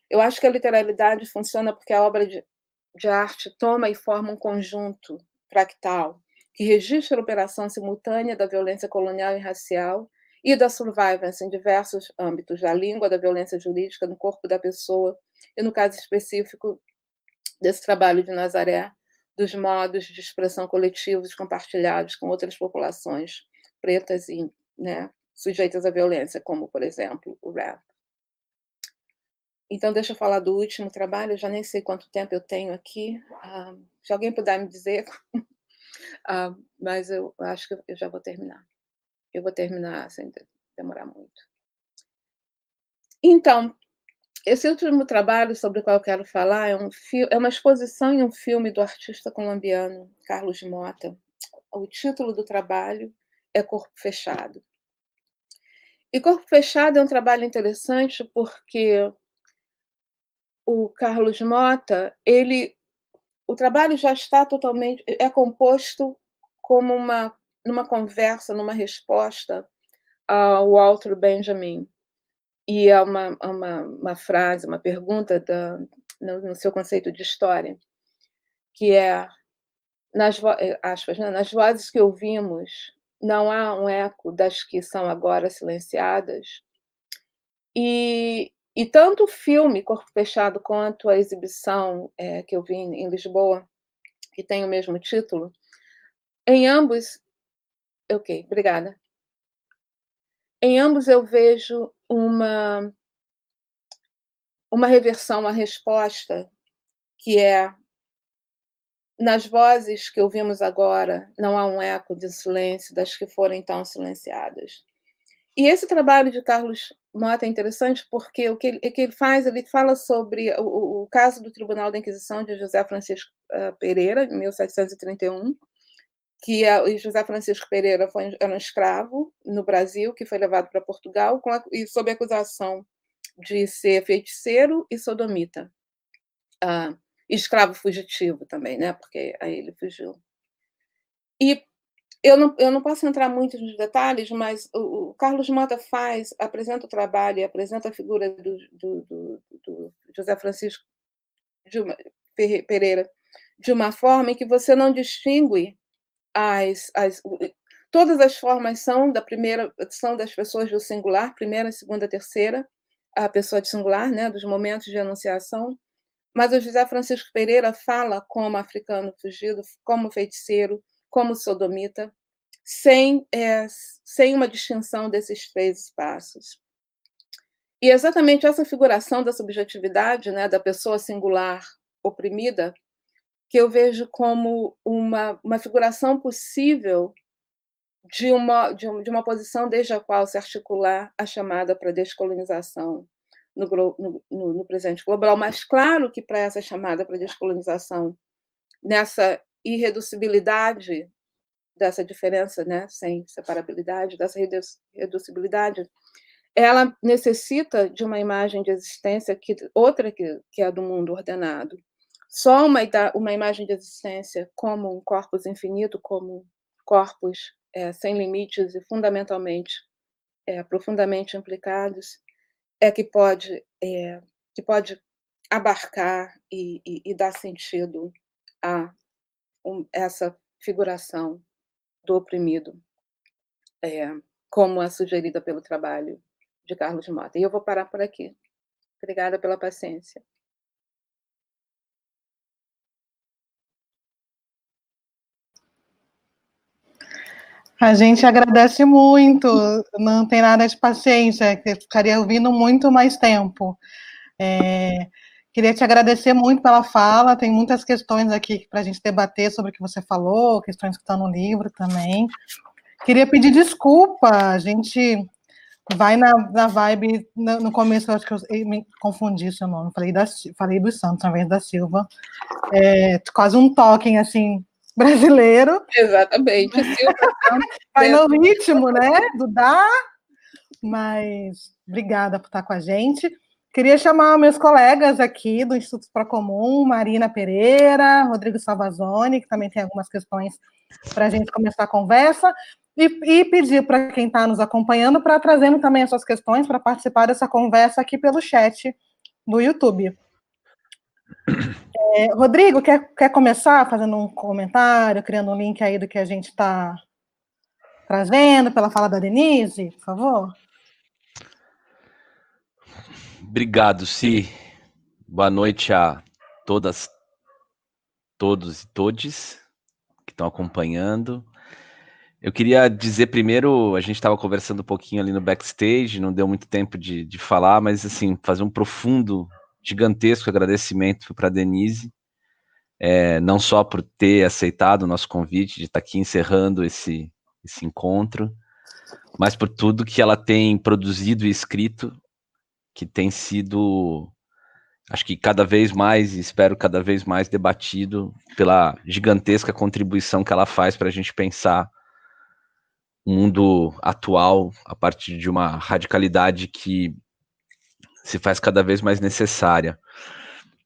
Eu acho que a literalidade funciona porque a obra de, de arte toma e forma um conjunto fractal que registra a operação simultânea da violência colonial e racial e da survivance em diversos âmbitos, da língua, da violência jurídica, no corpo da pessoa, e no caso específico desse trabalho de Nazaré, dos modos de expressão coletivos compartilhados com outras populações pretas e né, sujeitas à violência, como, por exemplo, o rap. Então, deixa eu falar do último trabalho, eu já nem sei quanto tempo eu tenho aqui. Ah, se alguém puder me dizer, ah, mas eu acho que eu já vou terminar. Eu vou terminar sem demorar muito. Então, esse último trabalho sobre o qual eu quero falar é, um é uma exposição em um filme do artista colombiano Carlos Mota. O título do trabalho é Corpo Fechado. E Corpo Fechado é um trabalho interessante porque o Carlos Mota, ele, o trabalho já está totalmente, é composto como uma, numa conversa, numa resposta ao Walter Benjamin. E é uma, uma, uma frase, uma pergunta da, no, no, seu conceito de história, que é, nas, aspas, né, nas vozes que ouvimos, não há um eco das que são agora silenciadas. E, e tanto o filme Corpo Fechado quanto a exibição é, que eu vi em Lisboa, que tem o mesmo título, em ambos. Ok, obrigada. Em ambos eu vejo uma, uma reversão à resposta, que é nas vozes que ouvimos agora, não há um eco de silêncio das que foram então silenciadas. E esse trabalho de Carlos Mota é interessante porque o que ele, o que ele faz, ele fala sobre o, o, caso do Tribunal da Inquisição de José Francisco uh, Pereira, em 1731, que a, José Francisco Pereira foi, era um escravo no Brasil, que foi levado para Portugal a, e sob acusação de ser feiticeiro e sodomita. Uh, escravo fugitivo também, né? Porque aí ele fugiu. E eu não, eu não posso entrar muito nos detalhes, mas o, o Carlos Mota faz, apresenta o trabalho e apresenta a figura do, do, do, do José Francisco de uma, Pereira de uma forma em que você não distingue as, as, todas as formas são da primeira são das pessoas do singular, primeira, segunda, terceira, a pessoa de singular, né, dos momentos de anunciação. Mas o José Francisco Pereira fala como africano fugido, como feiticeiro, como sodomita, sem, é, sem uma distinção desses três espaços. E exatamente essa figuração da subjetividade, né, da pessoa singular oprimida, que eu vejo como uma, uma figuração possível de uma, de, uma posição desde a qual se articular a chamada para descolonização no, no, no, presente global. Mas, claro que para essa chamada para descolonização, nessa irreducibilidade dessa diferença, né, sem separabilidade, dessa reducibilidade, ela necessita de uma imagem de existência que outra que, que é a do mundo ordenado. Só uma, uma imagem de existência como um corpus infinito, como corpos é, sem limites e fundamentalmente é, profundamente implicados, é que pode é, que pode abarcar e, e, e dar sentido a um, essa figuração do oprimido, como é sugerida pelo trabalho de Carlos Mota. E eu vou parar por aqui. Obrigada pela paciência. A gente agradece muito, não tem nada de paciência, que ficaria ouvindo muito mais tempo. É, Queria te agradecer muito pela fala, tem muitas questões aqui para a gente debater sobre o que você falou, questões que estão no livro também. Queria pedir desculpa, a gente vai na, na vibe, no, no começo eu acho que eu me confundi seu nome, falei, da, falei dos Santos, ao invés da Silva, é, quase um token, assim, brasileiro. Exatamente, Silva. vai no ritmo, né, do Dá, mas obrigada por estar com a gente. Queria chamar meus colegas aqui do Instituto Procomum, Marina Pereira, Rodrigo Salvazone, que também tem algumas questões para a gente começar a conversa, e, e pedir para quem está nos acompanhando para trazendo também as suas questões para participar dessa conversa aqui pelo chat do YouTube. É, Rodrigo, quer, quer começar fazendo um comentário, criando um link aí do que a gente está trazendo pela fala da Denise, por favor? Obrigado, Si. Boa noite a todas, todos e todes que estão acompanhando. Eu queria dizer primeiro, a gente estava conversando um pouquinho ali no backstage, não deu muito tempo de, de falar, mas assim, fazer um profundo, gigantesco agradecimento para Denise, é, não só por ter aceitado o nosso convite de estar tá aqui encerrando esse, esse encontro, mas por tudo que ela tem produzido e escrito que tem sido, acho que cada vez mais, espero cada vez mais debatido pela gigantesca contribuição que ela faz para a gente pensar o mundo atual a partir de uma radicalidade que se faz cada vez mais necessária.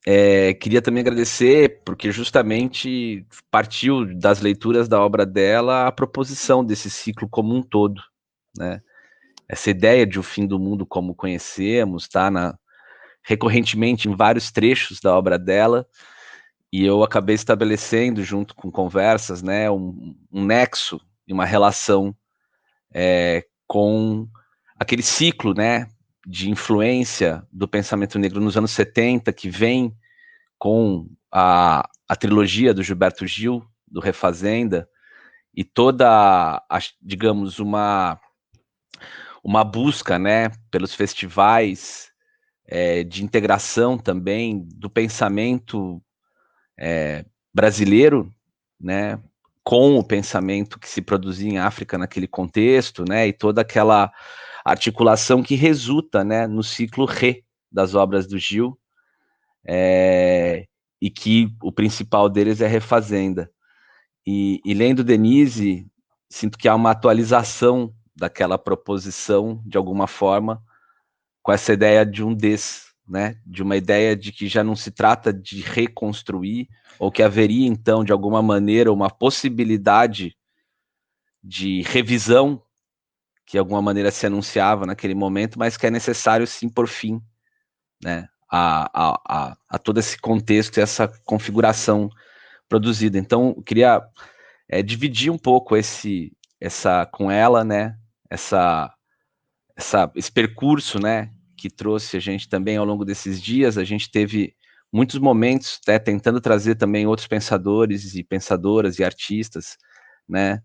É, queria também agradecer, porque justamente partiu das leituras da obra dela a proposição desse ciclo como um todo, né? Essa ideia de o fim do mundo como conhecemos, tá? Na, recorrentemente em vários trechos da obra dela, e eu acabei estabelecendo, junto com conversas, né, um, um nexo e uma relação é, com aquele ciclo, né, de influência do pensamento negro nos anos 70, que vem com a, a trilogia do Gilberto Gil, do Refazenda, e toda, a, digamos, uma, uma busca né, pelos festivais é, de integração também do pensamento é, brasileiro, né, com o pensamento que se produzia em África naquele contexto, né, e toda aquela articulação que resulta né, no ciclo Re das obras do Gil, é, e que o principal deles é Refazenda. E, e, lendo Denise, sinto que há uma atualização daquela proposição, de alguma forma, com essa ideia de um des, né? de uma ideia de que já não se trata de reconstruir, ou que haveria, então, de alguma maneira, uma possibilidade de revisão que de alguma maneira se anunciava naquele momento, mas que é necessário sim por fim, né, a, a, a, a todo esse contexto e essa configuração produzida. Então, eu queria é, dividir um pouco esse, essa com ela, né, essa, essa, esse percurso, né, que trouxe a gente também ao longo desses dias. A gente teve muitos momentos, né, tentando trazer também outros pensadores e pensadoras e artistas, né,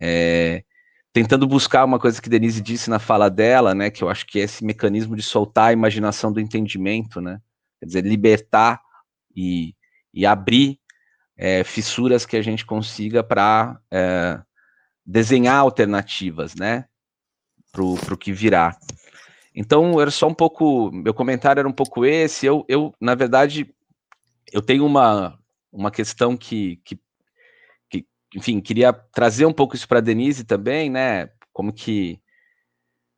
é, tentando buscar uma coisa que Denise disse na fala dela, né, que eu acho que é esse mecanismo de soltar a imaginação do entendimento, né, quer dizer, libertar e, e abrir é, fissuras que a gente consiga para é, desenhar alternativas, né, para o que virá. Então, era só um pouco, meu comentário era um pouco esse, eu, eu na verdade, eu tenho uma, uma questão que, que enfim, queria trazer um pouco isso para Denise também, né? Como que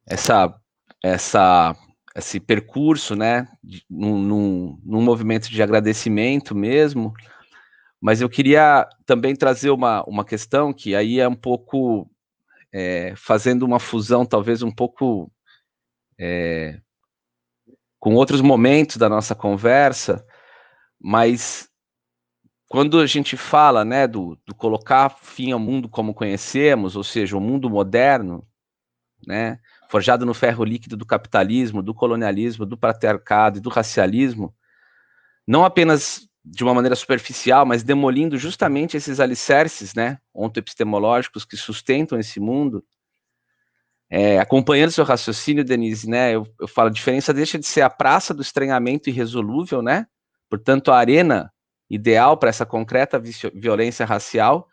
essa, essa, esse percurso, né? Num, num, num movimento de agradecimento mesmo. Mas eu queria também trazer uma, uma questão que aí é um pouco é, fazendo uma fusão, talvez um pouco é, com outros momentos da nossa conversa, mas quando a gente fala né, do, do, colocar fim ao mundo como conhecemos, ou seja, o mundo moderno, né, forjado no ferro líquido do capitalismo, do colonialismo, do patriarcado e do racialismo, não apenas de uma maneira superficial, mas demolindo justamente esses alicerces né, ontoepistemológicos que sustentam esse mundo, é, acompanhando seu raciocínio, Denise, né, eu, eu falo, a diferença deixa de ser a praça do estranhamento irresolúvel, né, portanto, a arena ideal para essa concreta violência racial,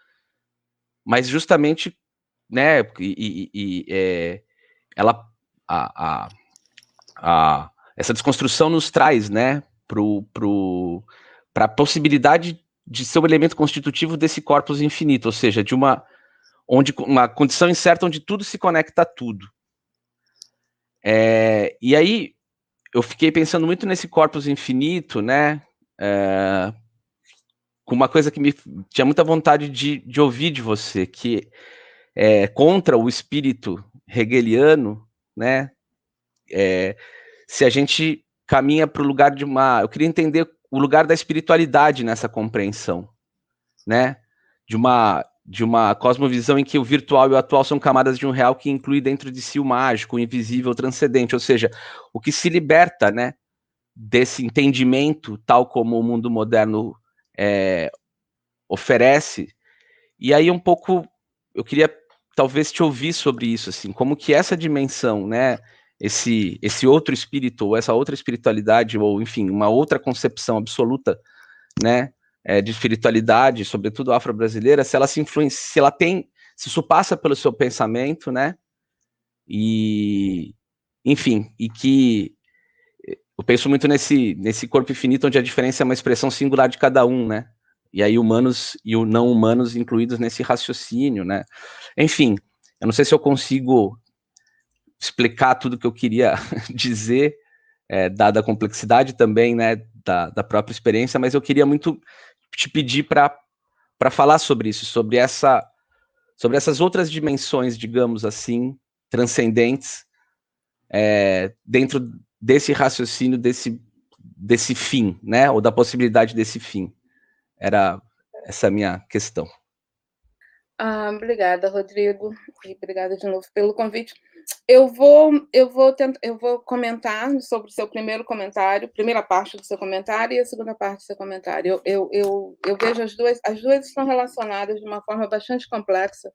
mas justamente, né, e, e, e é, ela, a, a, a, essa desconstrução nos traz, né, para a possibilidade de ser um elemento constitutivo desse corpus infinito, ou seja, de uma, onde, uma condição incerta onde tudo se conecta a tudo. É, e aí, eu fiquei pensando muito nesse corpus infinito, né, é, com uma coisa que me tinha muita vontade de, de ouvir de você, que é contra o espírito hegeliano, né? É, se a gente caminha para o lugar de uma. Eu queria entender o lugar da espiritualidade nessa compreensão, né? De uma, de uma cosmovisão em que o virtual e o atual são camadas de um real que inclui dentro de si o mágico, o invisível, o transcendente, ou seja, o que se liberta, né? Desse entendimento, tal como o mundo moderno é, oferece. E aí um pouco eu queria talvez te ouvir sobre isso, assim, como que essa dimensão, né, esse esse outro espírito ou essa outra espiritualidade ou enfim uma outra concepção absoluta, né, é, de espiritualidade, sobretudo afro-brasileira, se ela se influencia, se ela tem, se isso passa pelo seu pensamento, né, e enfim, e que eu penso muito nesse, nesse corpo infinito onde a diferença é uma expressão singular de cada um, né? E aí humanos e o não humanos incluídos nesse raciocínio, né? Enfim, eu não sei se eu consigo explicar tudo que eu queria dizer, é, dada a complexidade também, né, da, da própria experiência, mas eu queria muito te pedir para falar sobre isso, sobre essa sobre essas outras dimensões, digamos assim, transcendentes, é, dentro desse raciocínio, desse, desse fim, né? Ou da possibilidade desse fim. Era essa minha questão. Ah, obrigada, Rodrigo, e obrigada de novo pelo convite. Eu vou, eu vou tentar, eu vou comentar sobre o seu primeiro comentário, primeira parte do seu comentário e a segunda parte do seu comentário. Eu, eu, eu, eu vejo as duas, as duas estão relacionadas de uma forma bastante complexa,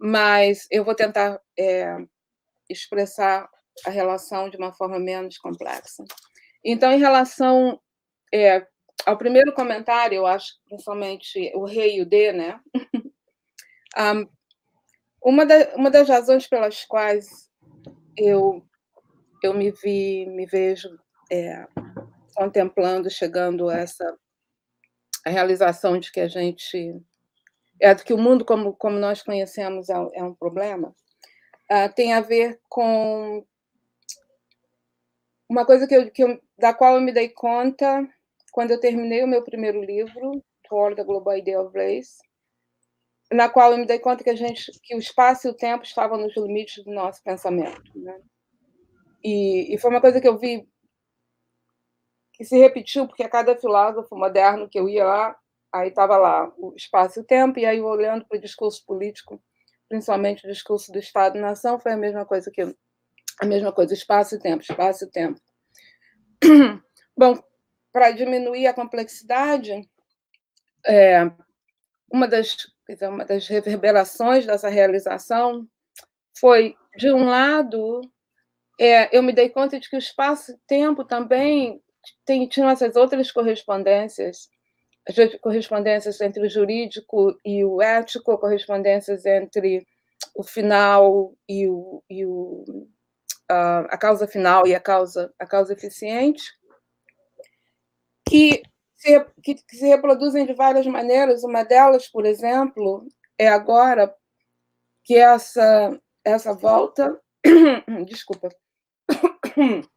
mas eu vou tentar é, expressar a relação de uma forma menos complexa. Então, em relação é, ao primeiro comentário, eu acho principalmente o rei e o D, né? um, uma, da, uma das razões pelas quais eu, eu me vi, me vejo é, contemplando, chegando a essa a realização de que a gente é que o mundo como, como nós conhecemos é, é um problema, uh, tem a ver com uma coisa que eu, que eu, da qual eu me dei conta quando eu terminei o meu primeiro livro, Toward the Global Idea of Race, na qual eu me dei conta que a gente, que o espaço e o tempo estavam nos limites do nosso pensamento, né? E, e foi uma coisa que eu vi que se repetiu porque a cada filósofo moderno que eu ia lá, aí estava lá o espaço e o tempo, e aí olhando para o discurso político, principalmente o discurso do Estado-nação, foi a mesma coisa que a mesma coisa, espaço e tempo, espaço e tempo. Bom, para diminuir a complexidade, é, uma, das, uma das reverberações dessa realização foi, de um lado, é, eu me dei conta de que o espaço e tempo também tem, tinham essas outras correspondências, as correspondências entre o jurídico e o ético, correspondências entre o final e o, e o a, causa final e a causa, a causa eficiente, que se, que, que se reproduzem de várias maneiras. Uma delas, por exemplo, é agora que essa, essa volta, desculpa,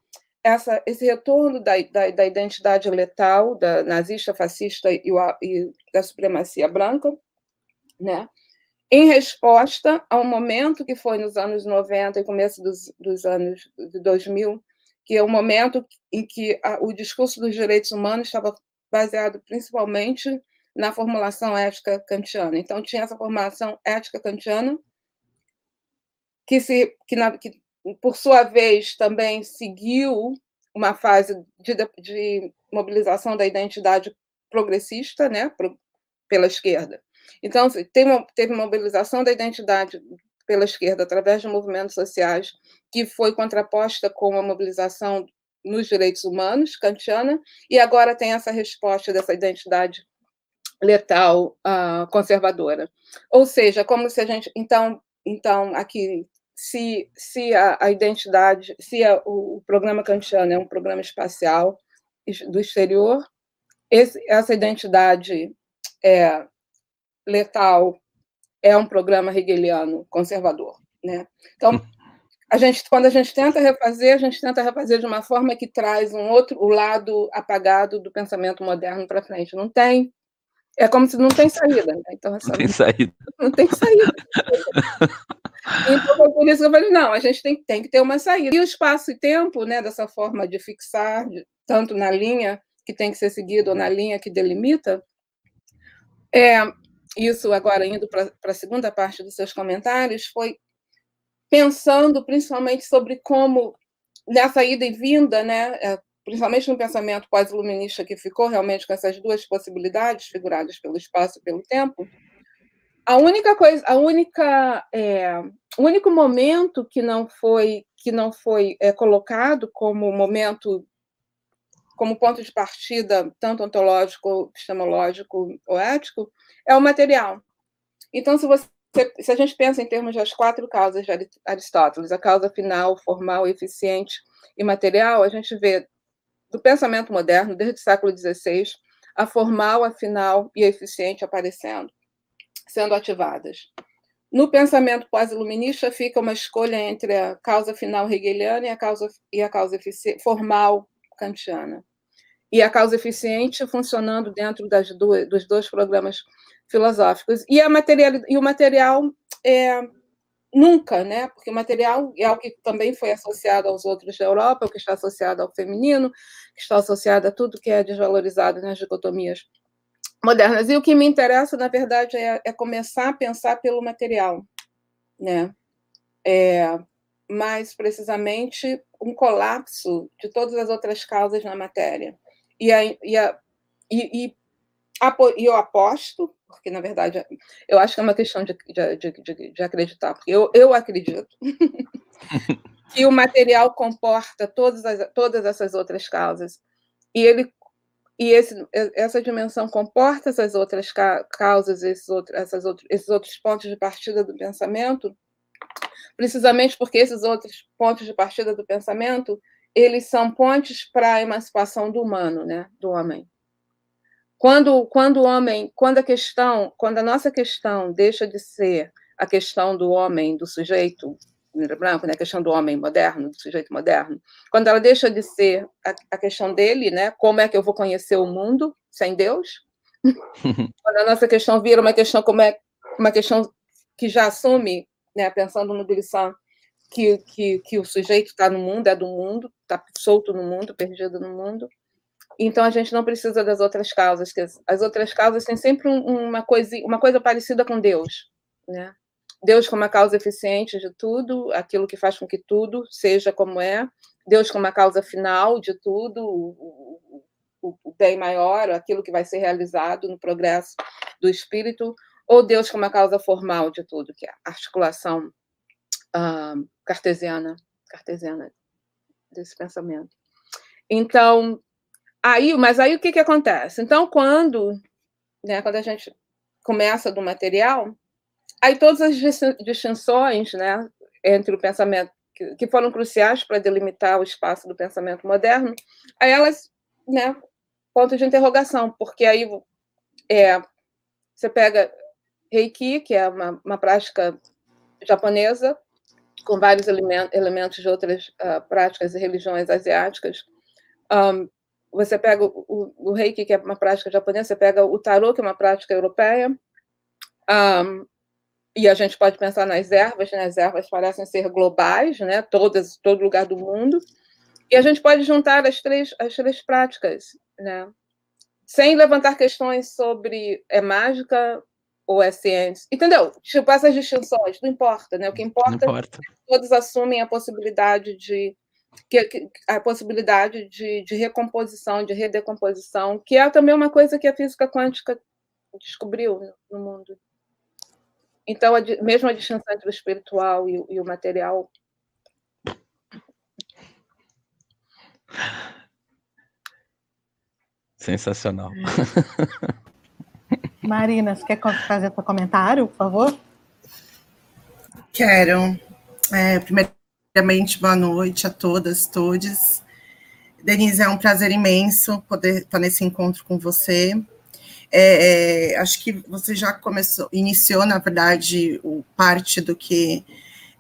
essa, esse retorno da, da, da, identidade letal, da nazista, fascista e, e da supremacia branca, né? Em resposta a um momento que foi nos anos 90 e começo dos, dos anos de 2000, que é o um momento em que a, o discurso dos direitos humanos estava baseado principalmente na formulação ética kantiana. Então, tinha essa formação ética kantiana, que, se, que, na, que por sua vez, também seguiu uma fase de, de mobilização da identidade progressista né, pela esquerda. Então, teve mobilização da identidade pela esquerda através de movimentos sociais, que foi contraposta com a mobilização nos direitos humanos, kantiana, e agora tem essa resposta dessa identidade letal uh, conservadora. Ou seja, como se a gente. Então, então aqui, se, se a, a identidade, se a, o, o programa kantiano é um programa espacial do exterior, esse, essa identidade é, letal é um programa hegeliano conservador, né? Então, a gente, quando a gente tenta refazer, a gente tenta refazer de uma forma que traz um outro, o lado apagado do pensamento moderno para frente. Não tem, é como se não tem saída. Né? Então, não tem saída. Não tem saída. então, por isso que eu falei, não, a gente tem, tem que ter uma saída. E o espaço e tempo, né, dessa forma de fixar, de, tanto na linha que tem que ser seguida ou na linha que delimita, é, isso agora indo para a segunda parte dos seus comentários, foi pensando principalmente sobre como, nessa ida e vinda, né, é, principalmente no pensamento pós-iluminista que ficou realmente com essas duas possibilidades figuradas pelo espaço e pelo tempo, a única coisa, a única, é, o único momento que não foi que não foi é, colocado como momento como ponto de partida, tanto ontológico, epistemológico ou ético, é o material. Então, se, você, se a gente pensa em termos das quatro causas de Aristóteles, a causa final, formal, eficiente e material, a gente vê do pensamento moderno, desde o século XVI, a formal, a final e a eficiente aparecendo, sendo ativadas. No pensamento pós-iluminista fica uma escolha entre a causa final hegeliana e a causa, e a causa formal kantiana. E a causa eficiente funcionando dentro das duas, dos dois programas filosóficos. E, a material, e o material é, nunca, né? Porque o material é algo que também foi associado aos outros da Europa, o que está associado ao feminino, que está associado a tudo que é desvalorizado nas dicotomias modernas. E o que me interessa, na verdade, é, é começar a pensar pelo material, né? É, mais precisamente um colapso de todas as outras causas na matéria. E, a, e, a, e, e, e eu aposto porque na verdade eu acho que é uma questão de, de, de, de acreditar, porque eu, eu acredito que o material comporta todas, as, todas essas outras causas, e ele e esse, essa dimensão comporta essas outras causas, esses outros, esses outros pontos de partida do pensamento, precisamente porque esses outros pontos de partida do pensamento eles são pontes para a emancipação do humano, né, do homem. Quando, quando o homem, quando a questão, quando a nossa questão deixa de ser a questão do homem, do sujeito branco, né, a questão do homem moderno, do sujeito moderno, quando ela deixa de ser a, a questão dele, né, como é que eu vou conhecer o mundo sem Deus? quando a nossa questão vira uma questão como é uma questão que já assume, né, pensando no Brisson, que, que, que o sujeito está no mundo, é do mundo, está solto no mundo, perdido no mundo. Então a gente não precisa das outras causas, que as outras causas têm sempre uma coisa, uma coisa parecida com Deus, né? Deus como a causa eficiente de tudo, aquilo que faz com que tudo seja como é. Deus como a causa final de tudo, o, o, o bem maior, aquilo que vai ser realizado no progresso do espírito, ou Deus como a causa formal de tudo, que é a articulação uh, cartesiana, cartesiana desse pensamento. Então, Aí, mas aí o que, que acontece? Então, quando, né, quando a gente começa do material, aí todas as distinções né, entre o pensamento, que, que foram cruciais para delimitar o espaço do pensamento moderno, aí elas, né, ponto de interrogação, porque aí é, você pega Reiki, que é uma, uma prática japonesa, com vários elementos, de outras uh, práticas e religiões asiáticas, um, você pega o, o, reiki, que é uma prática japonesa, você pega o tarô, que é uma prática europeia, um, e a gente pode pensar nas ervas, né? as ervas parecem ser globais, né? Todas, todo lugar do mundo, e a gente pode juntar as três, as três práticas, né? sem levantar questões sobre é mágica ou é ciência, entendeu? Tipo, essas distinções, não importa, né? O que importa, importa. é que todos assumem a possibilidade de que, que a possibilidade de, de, recomposição, de redecomposição, que é também uma coisa que a física quântica descobriu no mundo. Então, a, mesmo a distinção entre o espiritual e, e o material. Sensacional. Marina, você quer fazer seu comentário, por favor? Quero. É, Primeiramente, boa noite a todas, todos. Denise, é um prazer imenso poder estar nesse encontro com você. É, é, acho que você já começou, iniciou, na verdade, o, parte do que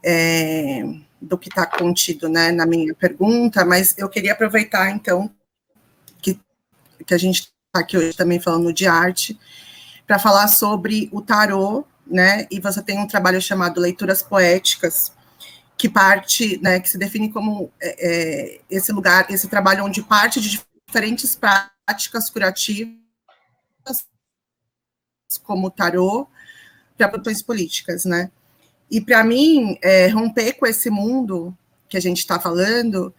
é, do que está contido né, na minha pergunta, mas eu queria aproveitar, então, que, que a gente está aqui hoje também falando de arte, para falar sobre o tarô, né? E você tem um trabalho chamado Leituras Poéticas, que parte, né, que se define como é, é, esse lugar, esse trabalho onde parte de diferentes práticas curativas, como tarô, para produções políticas, né? E para mim, é, romper com esse mundo que a gente está falando,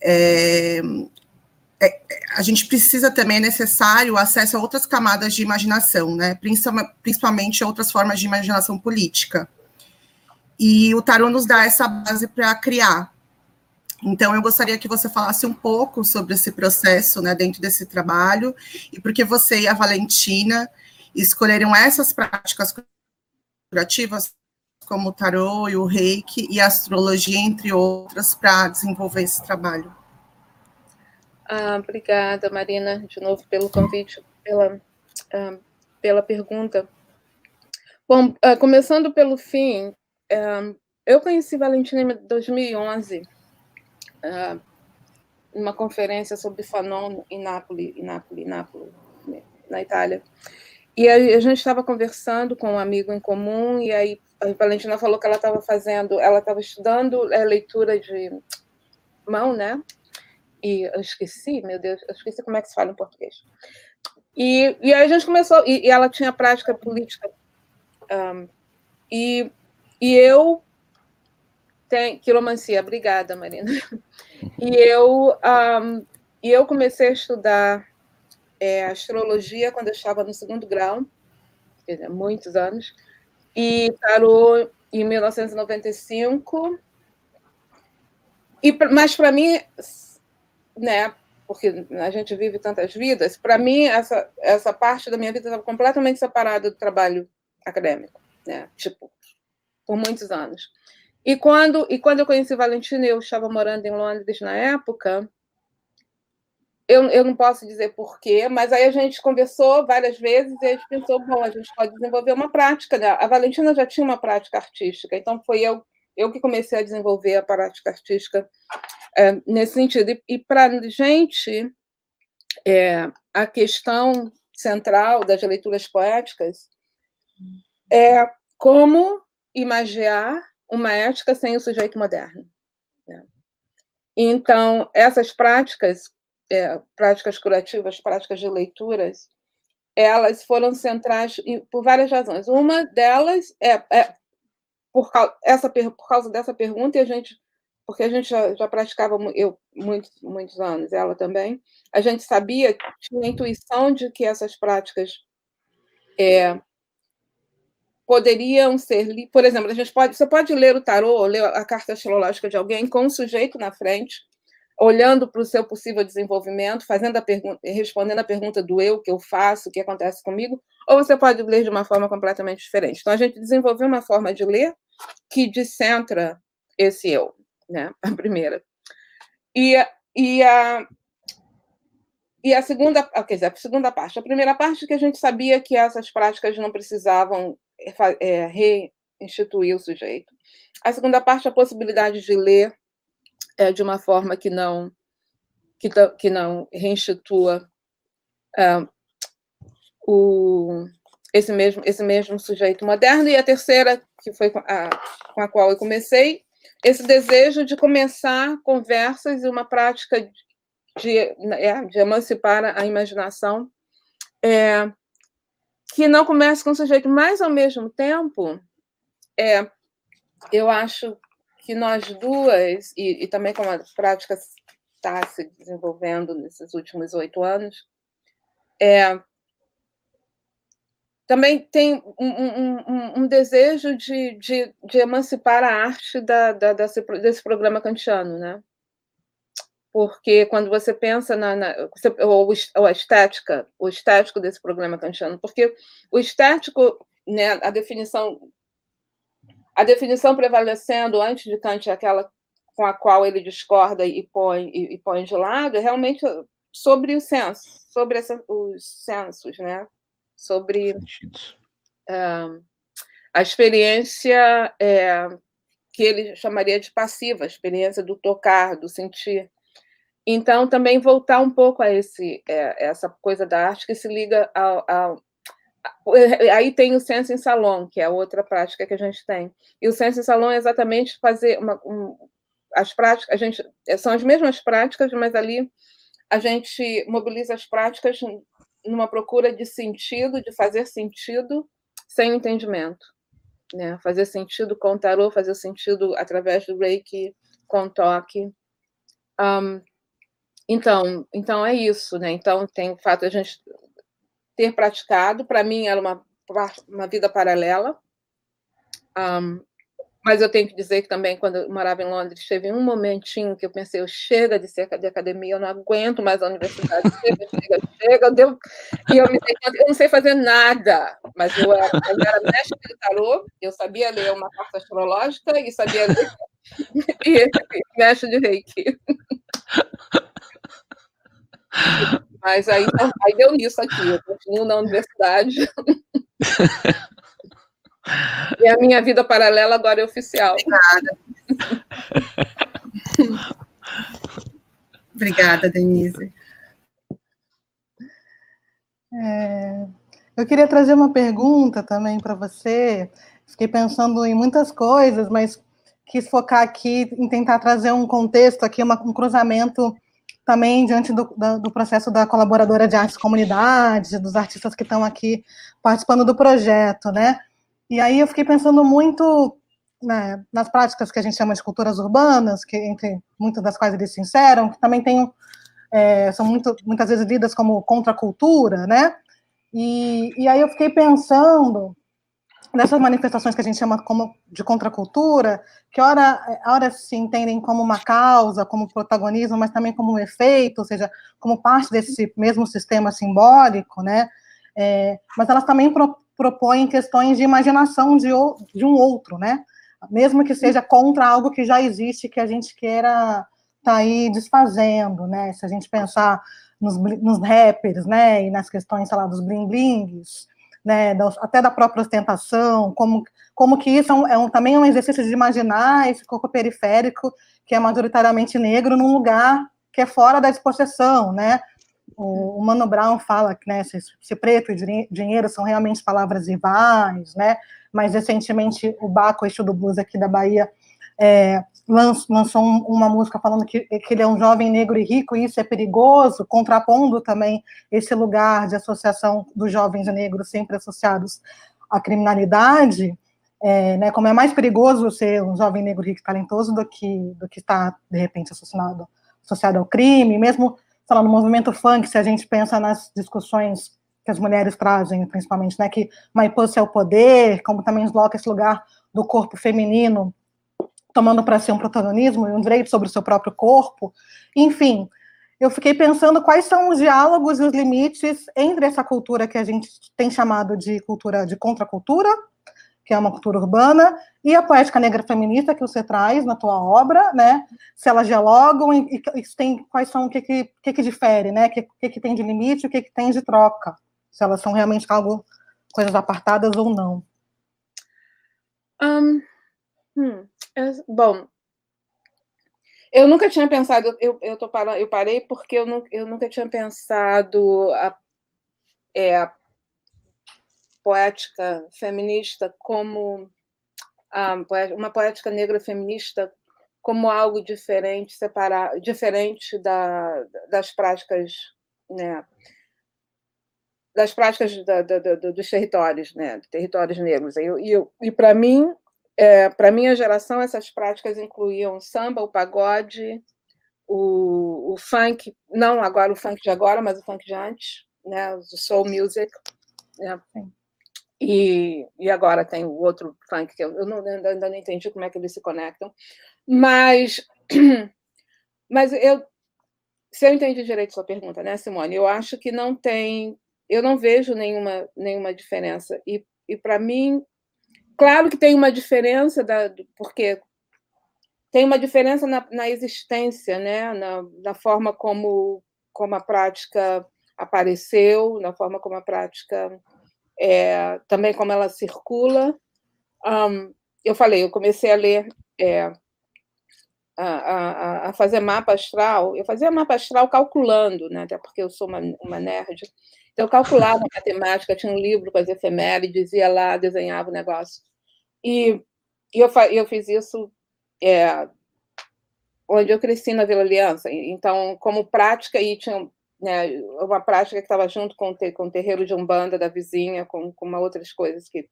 é, é, a gente precisa também, é necessário acesso a outras camadas de imaginação, né? Principalmente outras formas de imaginação política. E o tarô nos dá essa base para criar. Então, eu gostaria que você falasse um pouco sobre esse processo, né, dentro desse trabalho, e por que você e a Valentina escolheram essas práticas curativas, como o tarô e o reiki e a astrologia, entre outras, para desenvolver esse trabalho. Ah, obrigada, Marina, de novo pelo convite, pela, ah, pela pergunta. Bom, ah, começando pelo fim, ah, eu conheci Valentina em 2011, ah, numa conferência sobre Fanon em Nápoles, em Nápoles, em Nápoles na Itália. E a gente estava conversando com um amigo em comum, e aí a Valentina falou que ela estava fazendo, ela estava estudando é, leitura de mão, né? E eu esqueci, meu Deus, eu esqueci como é que se fala em português. E, e aí a gente começou, e, e ela tinha prática política. Um, e, e eu tenho quiromancia, obrigada, Marina. E eu, um, e eu comecei a estudar é, astrologia quando eu estava no segundo grau, dizer, muitos anos, e parou em 1995. E, mas para mim, né, porque a gente vive tantas vidas, para mim essa essa parte da minha vida estava completamente separada do trabalho acadêmico, né? Tipo, por muitos anos. E quando e quando eu conheci Valentina, eu estava morando em Londres na época. Eu, eu não posso dizer porquê, mas aí a gente conversou várias vezes e a gente pensou, bom, a gente pode desenvolver uma prática. Né? A Valentina já tinha uma prática artística, então foi eu eu que comecei a desenvolver a prática artística é, nesse sentido. E, e para a gente, é, a questão central das leituras poéticas é como imaginar uma ética sem o sujeito moderno. Né? Então, essas práticas, é, práticas curativas, práticas de leituras, elas foram centrais por várias razões. Uma delas é, é por, causa, essa, por causa dessa pergunta, a gente porque a gente já, já praticava eu muitos, muitos anos, ela também, a gente sabia, tinha a intuição de que essas práticas é, poderiam ser, por exemplo, a gente pode, você pode ler o tarô, ler a carta astrológica de alguém com o um sujeito na frente, olhando para o seu possível desenvolvimento, fazendo a pergunta, respondendo a pergunta do eu, que eu faço, o que acontece comigo, ou você pode ler de uma forma completamente diferente. Então a gente desenvolveu uma forma de ler que descentra esse eu né? A primeira. E, e, a, e a segunda, quer dizer, a segunda parte. A primeira parte que a gente sabia que essas práticas não precisavam é, reinstituir o sujeito. A segunda parte, a possibilidade de ler é, de uma forma que não que, que não reinstitua é, o, esse mesmo esse mesmo sujeito moderno. E a terceira que foi a, com a qual eu comecei esse desejo de começar conversas e uma prática de, é, de emancipar a imaginação, é, que não comece com o sujeito, mas, ao mesmo tempo, é, eu acho que nós duas, e, e também como a prática está se desenvolvendo nesses últimos oito anos, é, também tem um, um, um, desejo de, de, de, emancipar a arte da, da, desse, desse programa kantiano, né? Porque quando você pensa na, na ou, ou, a estética, o estético desse programa kantiano, porque o estético, né, a definição a definição prevalecendo antes de Kant é aquela com a qual ele discorda e põe e, e põe de lado, é realmente sobre o senso, sobre essa, os sensos, né? Sobre uh, a experiência é, que ele chamaria de passiva, a experiência do tocar, do sentir. Então, também voltar um pouco a esse, é, essa coisa da arte que se liga ao, ao aí tem o senso em salão, que é outra prática que a gente tem. E o senso em salão é exatamente fazer uma, um, as práticas, a gente são as mesmas práticas, mas ali a gente mobiliza as práticas numa procura de sentido, de fazer sentido sem entendimento. Né? Fazer sentido com o tarô, fazer sentido através do reiki, com toque. Um, então, então é isso, né? Então tem o fato de a gente ter praticado, para mim era uma, uma vida paralela. Um, mas eu tenho que dizer que também, quando eu morava em Londres, teve um momentinho que eu pensei, eu chega de ser de academia, eu não aguento mais a universidade, chega, chega, chega. E eu me eu não sei fazer nada, mas eu era, eu era mestre de tarô, eu sabia ler uma carta astrológica e sabia ler e mestre de reiki. Mas aí, aí deu nisso aqui, eu continuo na universidade. e a minha vida paralela agora é oficial. Obrigada. Obrigada, Denise. É, eu queria trazer uma pergunta também para você. Fiquei pensando em muitas coisas, mas quis focar aqui em tentar trazer um contexto aqui, uma, um cruzamento também diante do, do, processo da colaboradora de artes comunidades, dos artistas que estão aqui participando do projeto, né? E aí eu fiquei pensando muito né, nas práticas que a gente chama de culturas urbanas, que entre muitas das quais eles se inseram, que também tem, é, são muito, muitas vezes lidas como contracultura, né? E, e aí eu fiquei pensando nessas manifestações que a gente chama como de contracultura, que ora, ora se entendem como uma causa, como protagonismo, mas também como um efeito, ou seja, como parte desse mesmo sistema simbólico, né? É, mas elas também pro, propõem questões de imaginação de, de um outro, né? Mesmo que seja contra algo que já existe, que a gente queira tá aí desfazendo, né? Se a gente pensar nos, nos rappers, né, e nas questões, sei lá, dos bling-blings, né, até da própria ostentação, como, como que isso é, um, é um, também é um exercício de imaginar esse corpo periférico, que é majoritariamente negro, num lugar que é fora da dispossessão, né? O, o Mano Brown fala que né, se, se preto e dinheiro são realmente palavras rivais, né? Mas recentemente o Baco, eixo do blues aqui da Bahia, é, lançou uma música falando que, que, ele é um jovem negro e rico, e isso é perigoso, contrapondo também esse lugar de associação dos jovens negros sempre associados à criminalidade, é, né, como é mais perigoso ser um jovem negro rico e talentoso do que, do que estar, de repente, associado, associado ao crime, mesmo, sei lá, no movimento funk, se a gente pensa nas discussões que as mulheres trazem, principalmente, né, que My Pussy é o poder, como também desloca esse lugar do corpo feminino tomando para si um protagonismo e um direito sobre o seu próprio corpo. Enfim, eu fiquei pensando quais são os diálogos e os limites entre essa cultura que a gente tem chamado de cultura de contracultura, que é uma cultura urbana, e a poética negra feminista que você traz na tua obra, né? Se elas dialogam e, e tem quais são o que que, que, que difere, né? O que, que, que tem de limite, o que, que tem de troca, se elas são realmente algo coisas apartadas ou não. Um, hum. Bom, eu nunca tinha pensado, eu, eu, tô parando, eu parei porque eu, não, eu nunca tinha pensado a, é, a poética feminista como uma poética negra feminista como algo diferente, separar, diferente da, das práticas, né, das práticas da, da, dos territórios, né, territórios negros. E, e, e para mim é, Para minha geração, essas práticas incluíam o samba, o pagode, o, o, funk, não agora o funk de agora, mas o funk de antes, né, o soul music. Né? E, e agora tem o outro funk, que eu, eu não, ainda, ainda não entendi como é que eles se conectam. Mas, mas eu, se eu entendi direito sua pergunta, né, Simone? Eu acho que não tem, eu não vejo nenhuma, nenhuma diferença. E, e para mim, Claro que tem uma diferença, da, porque tem uma diferença na, na existência, né? na, na forma como, como a prática apareceu, na forma como a prática é, também como ela circula. Um, eu falei, eu comecei a ler, é, a, a, a, fazer mapa astral. Eu fazia mapa astral calculando, né? até porque eu sou uma, uma nerd. Então, eu calculava matemática, tinha um livro com as efemérides, ia lá, desenhava o negócio. E, e eu, eu fiz isso é, onde eu cresci na Vila Aliança. Então, como prática, e tinha né, uma prática que estava junto com, com o terreiro de Umbanda da vizinha, com, com uma outras coisas que,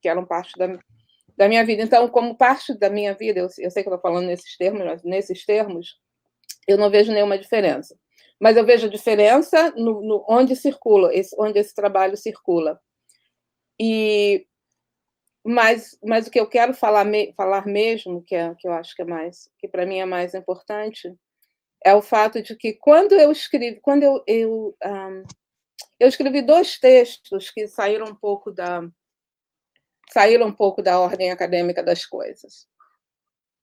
que eram parte da, da minha vida. Então, como parte da minha vida, eu, eu sei que estou falando nesses termos, mas nesses termos, eu não vejo nenhuma diferença mas eu vejo a diferença no, no onde circula, esse, onde esse trabalho circula. E mas, mas o que eu quero falar, me, falar mesmo, que, é, que eu acho que é mais, que para mim é mais importante, é o fato de que quando eu escrevi, quando eu, eu, um, eu escrevi dois textos que saíram um pouco da saíram um pouco da ordem acadêmica das coisas.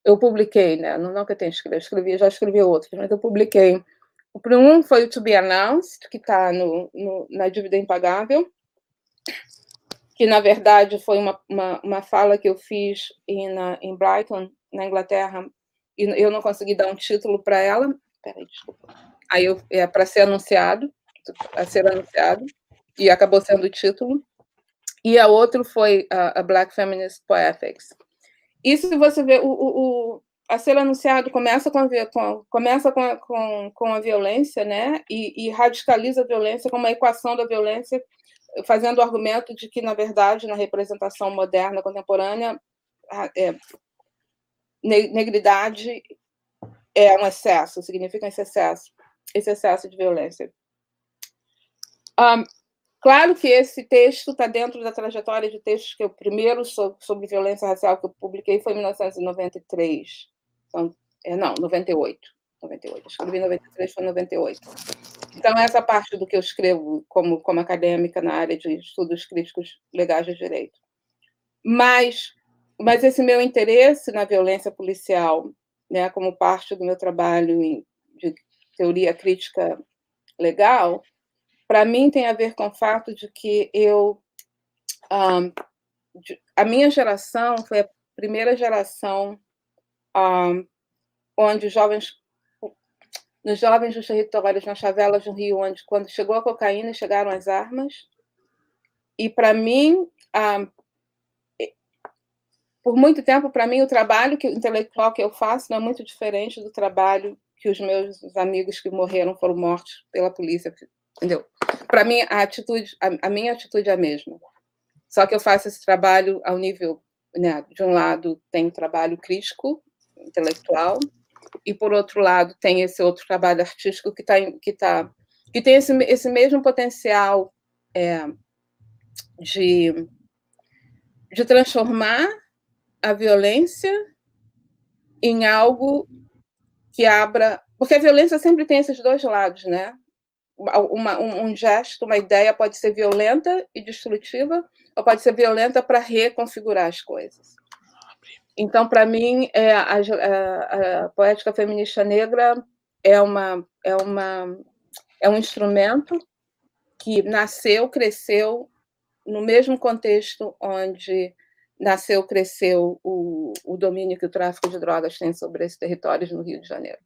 Eu publiquei, né? Não, que eu tenha escrito, eu escrevi, já escrevi outros, mas eu publiquei o um foi o To Be Announced, que está na dívida impagável, que na verdade foi uma, uma, uma fala que eu fiz em, na, em Brighton, na Inglaterra, e eu não consegui dar um título para ela. Peraí, desculpa. Aí eu, é para ser anunciado, a ser anunciado, e acabou sendo o título. E a outra foi a, a Black Feminist Poetics. E se você vê, o, o, o a ser anunciado começa com a, com, começa com a, com, com a violência, né? E, e, radicaliza a violência como uma equação da violência, fazendo o argumento de que, na verdade, na representação moderna, contemporânea, é, negridade é um excesso, significa esse excesso, esse excesso de violência. Um, claro que esse texto está dentro da trajetória de textos que o primeiro sobre, sobre violência racial que eu publiquei foi em 1993. Então, é, não, 98. 98. Escrevi em 93, foi 98. Então, essa parte do que eu escrevo como, como acadêmica na área de estudos críticos legais de direito. Mas, mas esse meu interesse na violência policial, né, como parte do meu trabalho em, de teoria crítica legal, para mim tem a ver com o fato de que eu. Um, de, a minha geração foi a primeira geração um, onde jovens nos jovens dos territórios, nas favelas do Rio, onde quando chegou a cocaína chegaram as armas. E para mim, um, por muito tempo, para mim, o trabalho que, intelectual que eu faço não é muito diferente do trabalho que os meus amigos que morreram foram mortos pela polícia, entendeu? Para mim, a atitude, a, a, minha atitude é a mesma. Só que eu faço esse trabalho ao nível, né, de um lado tem o trabalho crítico, intelectual, e por outro lado tem esse outro trabalho artístico que tá, que tá que tem esse, esse mesmo potencial é, de de transformar a violência em algo que abra porque a violência sempre tem esses dois lados, né? Uma, um, um gesto, uma ideia pode ser violenta e destrutiva, ou pode ser violenta para reconfigurar as coisas. Então, para mim, é, a, a, a, poética feminista negra é, uma, é, uma, é um instrumento que nasceu, cresceu no mesmo contexto onde nasceu, cresceu o, o domínio que o tráfico de drogas tem sobre esses territórios no Rio de Janeiro.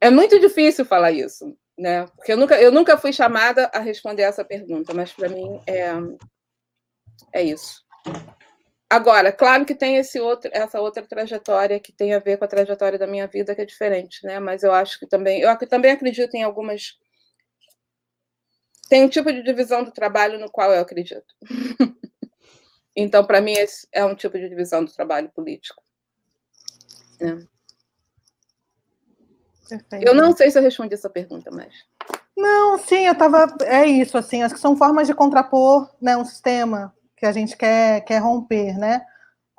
É muito difícil falar isso, né? Porque eu nunca, eu nunca fui chamada a responder essa pergunta, mas para mim é, é isso. Agora, claro que tem esse outro, essa outra trajetória que tem a ver com a trajetória da minha vida, que é diferente, né? Mas eu acho que também, eu também acredito em algumas. Tem um tipo de divisão do trabalho no qual eu acredito. então, para mim, esse é um tipo de divisão do trabalho político. Né? Eu não sei se eu respondi essa pergunta, mas. Não, sim, eu estava. É isso, assim, acho que são formas de contrapor né, um sistema que a gente quer, quer romper, né?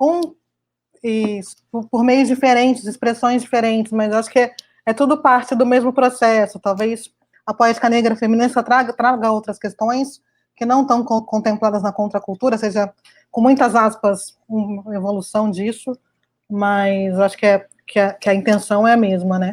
Um, e, por, por meios diferentes, expressões diferentes, mas acho que é, é tudo parte do mesmo processo. Talvez a poética negra feminista traga, traga outras questões que não estão co contempladas na contracultura, seja com muitas aspas, uma evolução disso, mas acho que, é, que, a, que a intenção é a mesma, né?